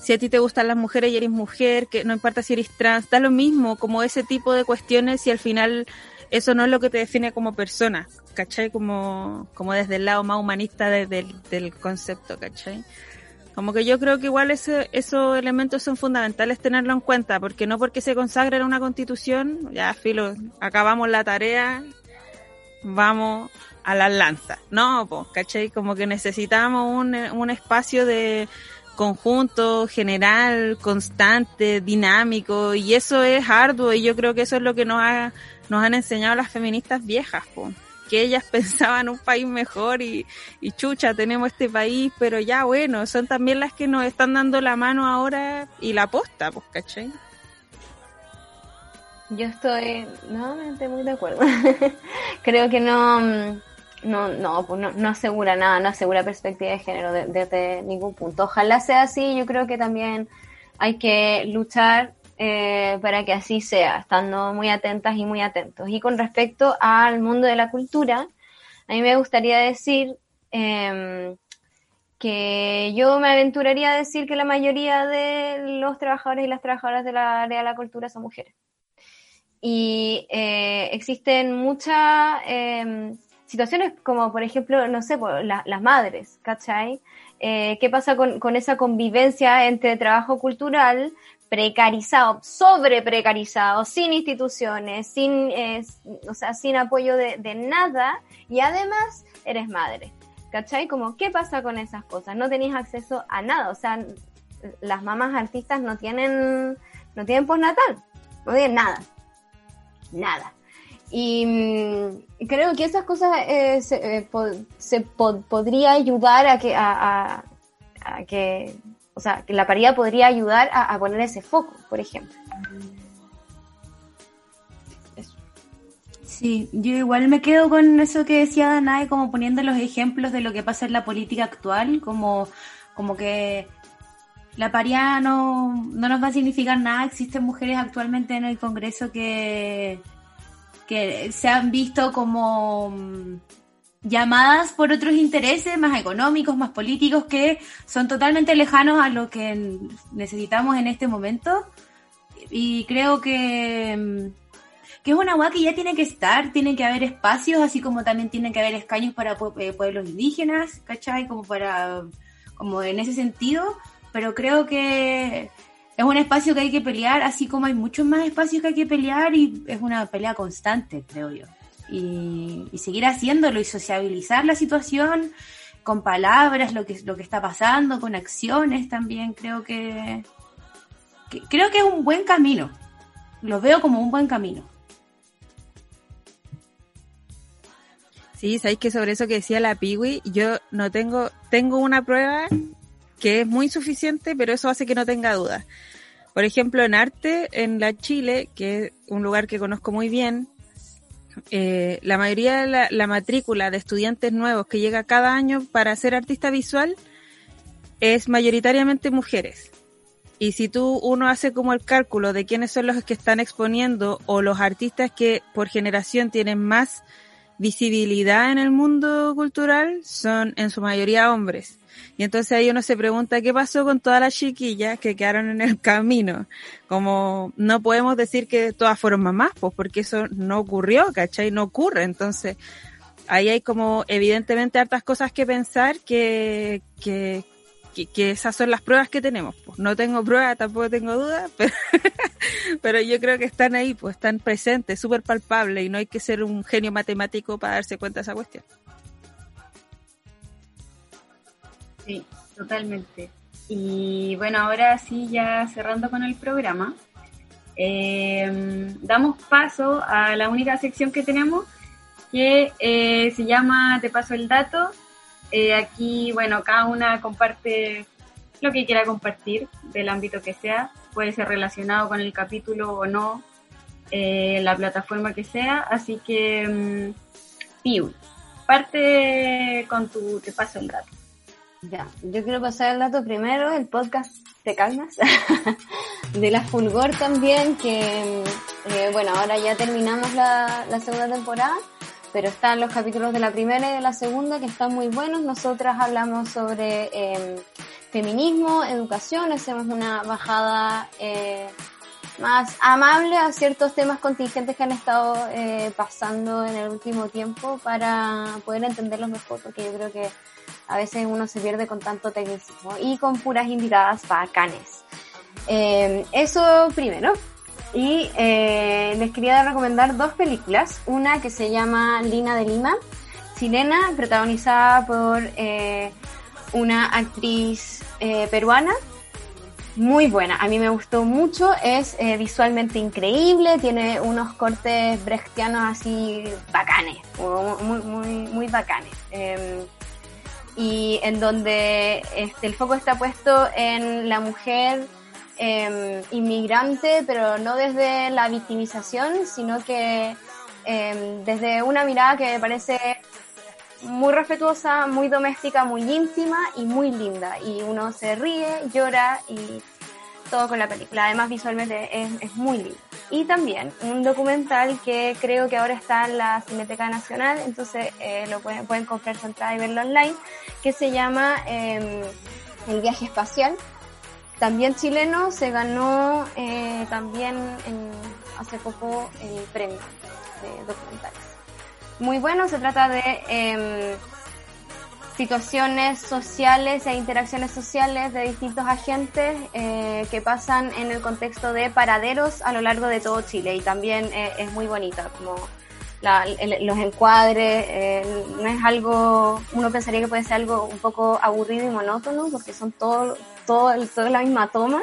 si a ti te gustan las mujeres y eres mujer, que no importa si eres trans, da lo mismo, como ese tipo de cuestiones y al final eso no es lo que te define como persona, ¿cachai? Como, como desde el lado más humanista del, concepto, ¿cachai? Como que yo creo que igual ese, esos elementos son fundamentales tenerlo en cuenta, porque no porque se consagre en una constitución, ya filo, acabamos la tarea, vamos a las lanzas. No, pues, ¿cachai? Como que necesitamos un, un espacio de conjunto, general, constante, dinámico, y eso es arduo, y yo creo que eso es lo que nos, ha, nos han enseñado las feministas viejas, pues que ellas [laughs] pensaban un país mejor y, y chucha, tenemos este país, pero ya bueno, son también las que nos están dando la mano ahora y la posta, pues, ¿cachai? Yo estoy nuevamente muy de acuerdo. [laughs] Creo que no, no, no, pues no, no, asegura nada, no asegura perspectiva de género desde ningún punto. Ojalá sea así, yo creo que también hay que luchar eh, para que así sea, estando muy atentas y muy atentos. Y con respecto al mundo de la cultura, a mí me gustaría decir eh, que yo me aventuraría a decir que la mayoría de los trabajadores y las trabajadoras de la área de la cultura son mujeres. Y eh, existen muchas em, situaciones como, por ejemplo, no sé, las madres, ¿cachai? Eh, ¿Qué pasa con, con, esa convivencia entre trabajo cultural precarizado, sobre precarizado, sin instituciones, sin, eh, o sea, sin apoyo de, de, nada y además eres madre. ¿Cachai? Como, ¿qué pasa con esas cosas? No tenéis acceso a nada, o sea, las mamás artistas no tienen, no tienen postnatal, no tienen nada, nada. Y mm, creo que esas cosas eh, se, eh, se po, podría ayudar a que, a, que o sea, que la paridad podría ayudar a, poner ese foco, por ejemplo. Sí, yo igual me quedo con eso que decía Danae, como poniendo los ejemplos de lo que pasa en la política actual, como, como que la paridad no, no nos va a significar nada. Existen mujeres actualmente en el Congreso que, que se han visto como llamadas por otros intereses más económicos, más políticos, que son totalmente lejanos a lo que necesitamos en este momento. Y creo que, que es una agua que ya tiene que estar, tiene que haber espacios, así como también tiene que haber escaños para pueblos indígenas, ¿cachai? Como para, como en ese sentido, pero creo que es un espacio que hay que pelear, así como hay muchos más espacios que hay que pelear y es una pelea constante, creo yo y, seguir haciéndolo y sociabilizar la situación con palabras, lo que, lo que está pasando, con acciones también, creo que, que creo que es un buen camino. Lo veo como un buen camino. Sí, sabéis que sobre eso que decía la Piwi, yo no tengo, tengo una prueba que es muy suficiente, pero eso hace que no tenga dudas. Por ejemplo, en arte, en la Chile, que es un lugar que conozco muy bien, eh, la mayoría de la, la, matrícula de estudiantes nuevos que llega cada año para ser artista visual es mayoritariamente mujeres. Y si tú uno hace como el cálculo de quiénes son los que están exponiendo o los artistas que por generación tienen más visibilidad en el mundo cultural, son en su mayoría hombres. Y entonces ahí uno se pregunta qué pasó con todas las chiquillas que quedaron en el camino. Como no podemos decir que todas fueron mamás, pues porque eso no ocurrió, ¿cachai? No ocurre. Entonces ahí hay como evidentemente hartas cosas que pensar que, que, que, que esas son las pruebas que tenemos. Pues no tengo pruebas, tampoco tengo dudas, [laughs] pero, pero yo creo que están ahí, pues están presentes, súper palpables y no hay que ser un genio matemático para darse cuenta de esa cuestión. Sí, totalmente. Y bueno, ahora sí, ya cerrando con el programa, eh, damos paso a la única sección que tenemos, que eh, se llama Te paso el dato. Eh, aquí, bueno, cada una comparte lo que quiera compartir del ámbito que sea, puede ser relacionado con el capítulo o no, eh, la plataforma que sea, así que, um, Piu, parte con tu Te paso el dato. Ya, yo quiero pasar el dato primero, el podcast Te Calmas, [laughs] de la Fulgor también, que eh, bueno, ahora ya terminamos la, la, segunda temporada, pero están los capítulos de la primera y de la segunda que están muy buenos. Nosotras hablamos sobre eh, feminismo, educación, hacemos una bajada, eh, más amable a ciertos temas contingentes que han estado eh, pasando en el último tiempo para poder entenderlos mejor, porque yo creo que a veces uno se pierde con tanto tecnicismo y con puras invitadas bacanes. Eh, eso primero. Y eh, les quería recomendar dos películas. Una que se llama Lina de Lima, chilena, protagonizada por eh, una actriz peruana. Muy buena, a mí me gustó mucho, es visualmente increíble, tiene unos cortes brechtianos así bacanes, muy, muy, muy bacanes. Em, y en donde este, el foco está puesto en la mujer eh, inmigrante, pero no desde la victimización, sino que eh, desde una mirada que me parece muy respetuosa, muy doméstica, muy íntima y muy linda. Y uno se ríe, llora y todo con la película. Además visualmente es, es muy lindo. Y también un documental que creo que ahora está en la Cineteca Nacional, entonces eh, lo pueden, pueden comprar su entrada y verlo online, que se llama eh, El viaje espacial. También chileno, se ganó eh, también hace poco el premio de documentales. Muy bueno, se trata de em, situaciones sociales e interacciones sociales de distintos agentes eh, que pasan en el contexto de paraderos a lo largo de todo Chile y también eh, es muy bonita como la- el- los encuadres eh, no es algo uno pensaría que puede ser algo un poco aburrido y monótono porque son todo todo toda la misma toma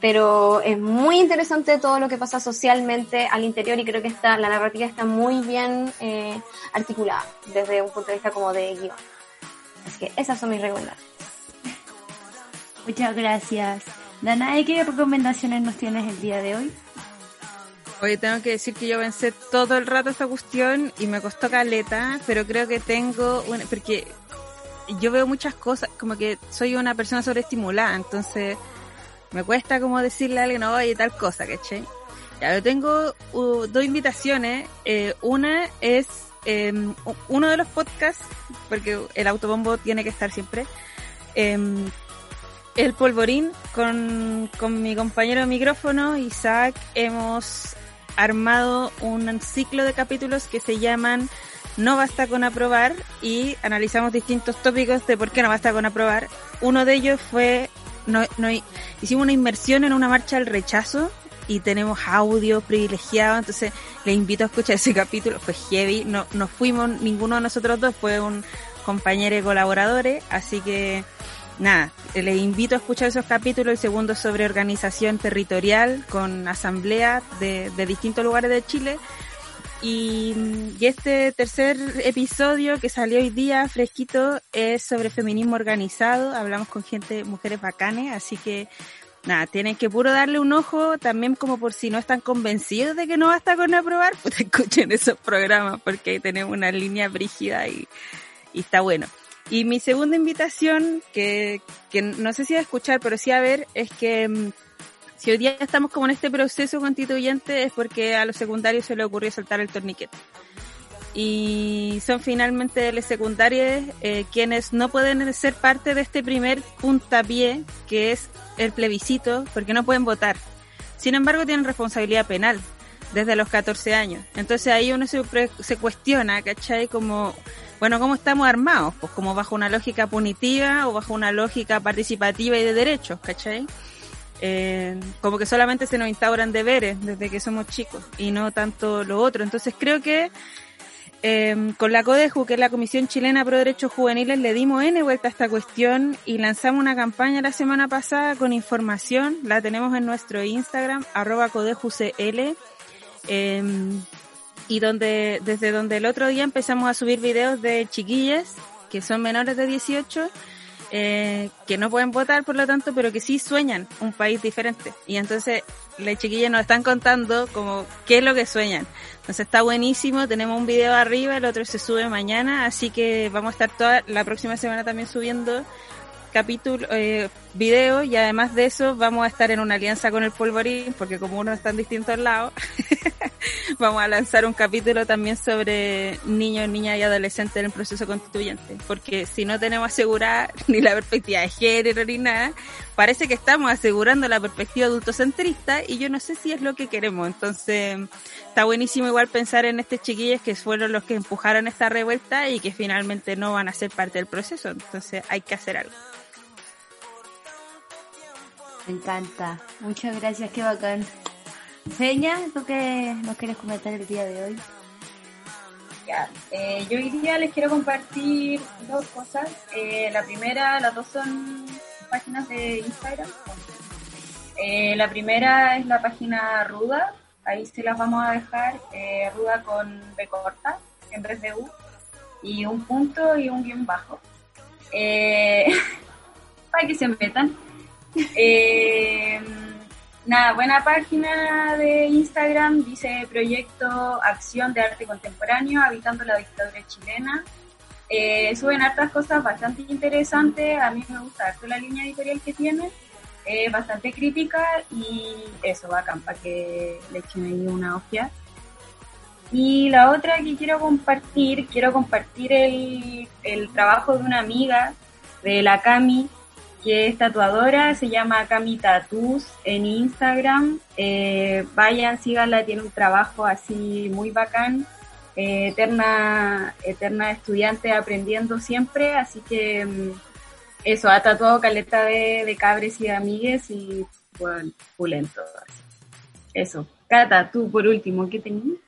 pero es muy interesante todo lo que pasa socialmente al interior y creo que está, la narrativa está muy bien eh, articulada desde un punto de vista como de guion. Así que esas son mis recomendaciones. Muchas gracias. Danae, ¿qué recomendaciones nos tienes el día de hoy? Oye, tengo que decir que yo pensé todo el rato esta cuestión y me costó caleta, pero creo que tengo una, porque yo veo muchas cosas, como que soy una persona sobreestimulada, entonces me cuesta como decirle a alguien, oye, tal cosa, ¿cachai? Ya, yo tengo uh, dos invitaciones, eh, una es eh, uno de los podcasts, porque el autobombo tiene que estar siempre, em, el polvorín con, con mi compañero de micrófono, Isaac, hemos armado un ciclo de capítulos que se llaman No basta con aprobar y analizamos distintos tópicos de por qué no basta con aprobar. Uno de ellos fue, no, hicimos una inmersión en una marcha del rechazo y tenemos audio privilegiado, entonces le invito a escuchar ese capítulo, fue heavy, no, no fuimos ninguno de nosotros dos, fue un compañero y colaboradores, así que nada, les invito a escuchar esos capítulos, el segundo sobre organización territorial con asamblea de, de distintos lugares de Chile. Y, y este tercer episodio que salió hoy día fresquito es sobre feminismo organizado. Hablamos con gente, mujeres bacanes, así que nada, tienen que puro darle un ojo también como por si no están convencidos de que no basta con aprobar, [laughs] pues escuchen esos programas porque ahí tenemos una línea brígida y, y está bueno. Y mi segunda invitación, que, que no sé si a escuchar, pero sí a ver, es que mm, si hoy día estamos como en este proceso constituyente es porque a los secundarios se les ocurrió saltar el torniquete. Y son finalmente los secundarios eh, quienes no pueden ser parte de este primer puntapié que es el plebiscito porque no pueden votar. Sin embargo, tienen responsabilidad penal desde los 14 años. Entonces ahí uno se, se cuestiona, ¿cachai? Como, bueno, ¿cómo estamos armados? Pues como bajo una lógica punitiva o bajo una lógica participativa y de derechos, ¿cachai? Eh, como que solamente se nos instauran deberes desde que somos chicos y no tanto lo otro. Entonces creo que eh, con la CODEJU, que es la Comisión Chilena Pro Derechos Juveniles, le dimos N vuelta a esta cuestión y lanzamos una campaña la semana pasada con información. La tenemos en nuestro Instagram, arroba CODEJUCL. Eh, y donde, desde donde el otro día empezamos a subir videos de chiquillas que son menores de 18 eh, que no pueden votar por lo tanto, pero que sí sueñan un país diferente. Y entonces las chiquillas nos están contando como qué es lo que sueñan. Entonces está buenísimo, tenemos un video arriba, el otro se sube mañana, así que vamos a estar toda la próxima semana también subiendo capítulo, eh, video y además de eso vamos a estar en una alianza con el Polvorín porque como uno está en distintos lados [laughs] vamos a lanzar un capítulo también sobre niños, niñas y adolescentes en el proceso constituyente porque si no tenemos asegurada [laughs] ni la perspectiva de género ni nada parece que estamos asegurando la perspectiva adultocentrista y yo no sé si es lo que queremos. Entonces, está buenísimo igual pensar en estos chiquillos que fueron los que empujaron esta revuelta y que finalmente no van a ser parte del proceso. Entonces, hay que hacer algo. Me encanta. Muchas gracias, qué bacán. Seña, ¿tú qué nos quieres comentar el día de hoy? Ya, eh, yo hoy día les quiero compartir dos cosas. Eh, la primera, las dos son páginas de Instagram. Eh, la primera es la página Ruda, ahí se las vamos a dejar, eh, Ruda con B corta en vez de U, y un punto y un guion bajo. Eh, [laughs] para que se metan. Eh, nada, buena página de Instagram, dice Proyecto Acción de Arte Contemporáneo, Habitando la Dictadura Chilena. Eh, suben hartas cosas bastante interesantes, a mí me gusta harto la línea editorial que tiene, es bastante crítica y eso, bacán, para que le echen ahí una hostia. Y la otra que quiero compartir, quiero compartir el, el trabajo de una amiga de la Cami, que es tatuadora, se llama Cami Tattoos en Instagram. Eh, vayan, síganla, tiene un trabajo así muy bacán. Eh, eterna, eterna estudiante aprendiendo siempre, así que mm, eso, ha tatuado caleta de, de cabres y de amigues y bueno, pulento. Eso. Cata, tú por último, ¿qué tenías?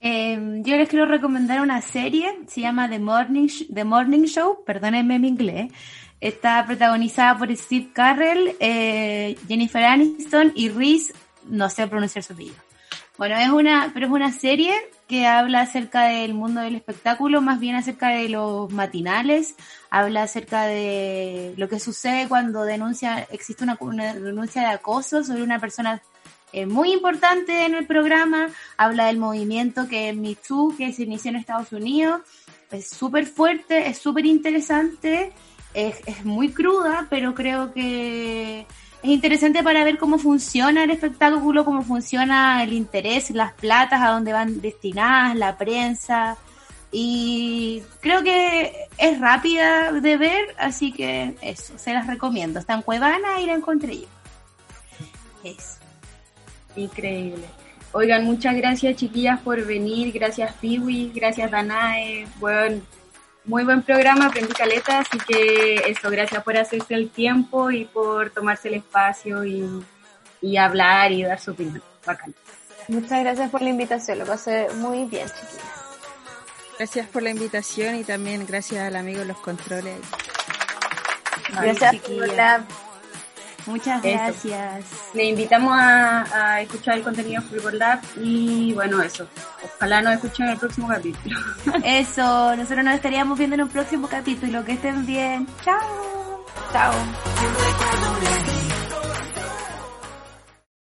Eh, yo les quiero recomendar una serie, se llama The Morning, The Morning Show, perdónenme mi inglés. Está protagonizada por Steve Carrell, eh, Jennifer Aniston y Reese, no sé pronunciar su apellido. Bueno, es una, pero es una serie que habla acerca del mundo del espectáculo, más bien acerca de los matinales, habla acerca de lo que sucede cuando denuncia, existe una, denuncia de acoso sobre una persona eh, muy importante en el programa, habla del movimiento que es Me Too, que se inició en Estados Unidos, es súper fuerte, es súper interesante, es, es muy cruda, pero creo que es interesante para ver cómo funciona el espectáculo, cómo funciona el interés, las platas, a dónde van destinadas, la prensa. Y creo que es rápida de ver, así que eso, se las recomiendo. Está en Cuevana y la encontré yo. Eso. Increíble. Oigan, muchas gracias chiquillas por venir, gracias Piwi, gracias Danae, bueno, muy buen programa, aprendí caleta, así que eso, gracias por hacerse el tiempo y por tomarse el espacio y, y hablar y dar su opinión. Bacán. Muchas gracias por la invitación, lo pasé muy bien, chiquillas. Gracias por la invitación y también gracias al amigo los controles. Gracias chiquillas. por la... Muchas Eso. gracias. Le invitamos a, a escuchar el contenido de Fulgor Lab y bueno, eso. Ojalá nos escuchen en el próximo capítulo. [laughs] Eso, nosotros nos estaríamos viendo en un próximo capítulo. Que estén bien. Chao. Chao.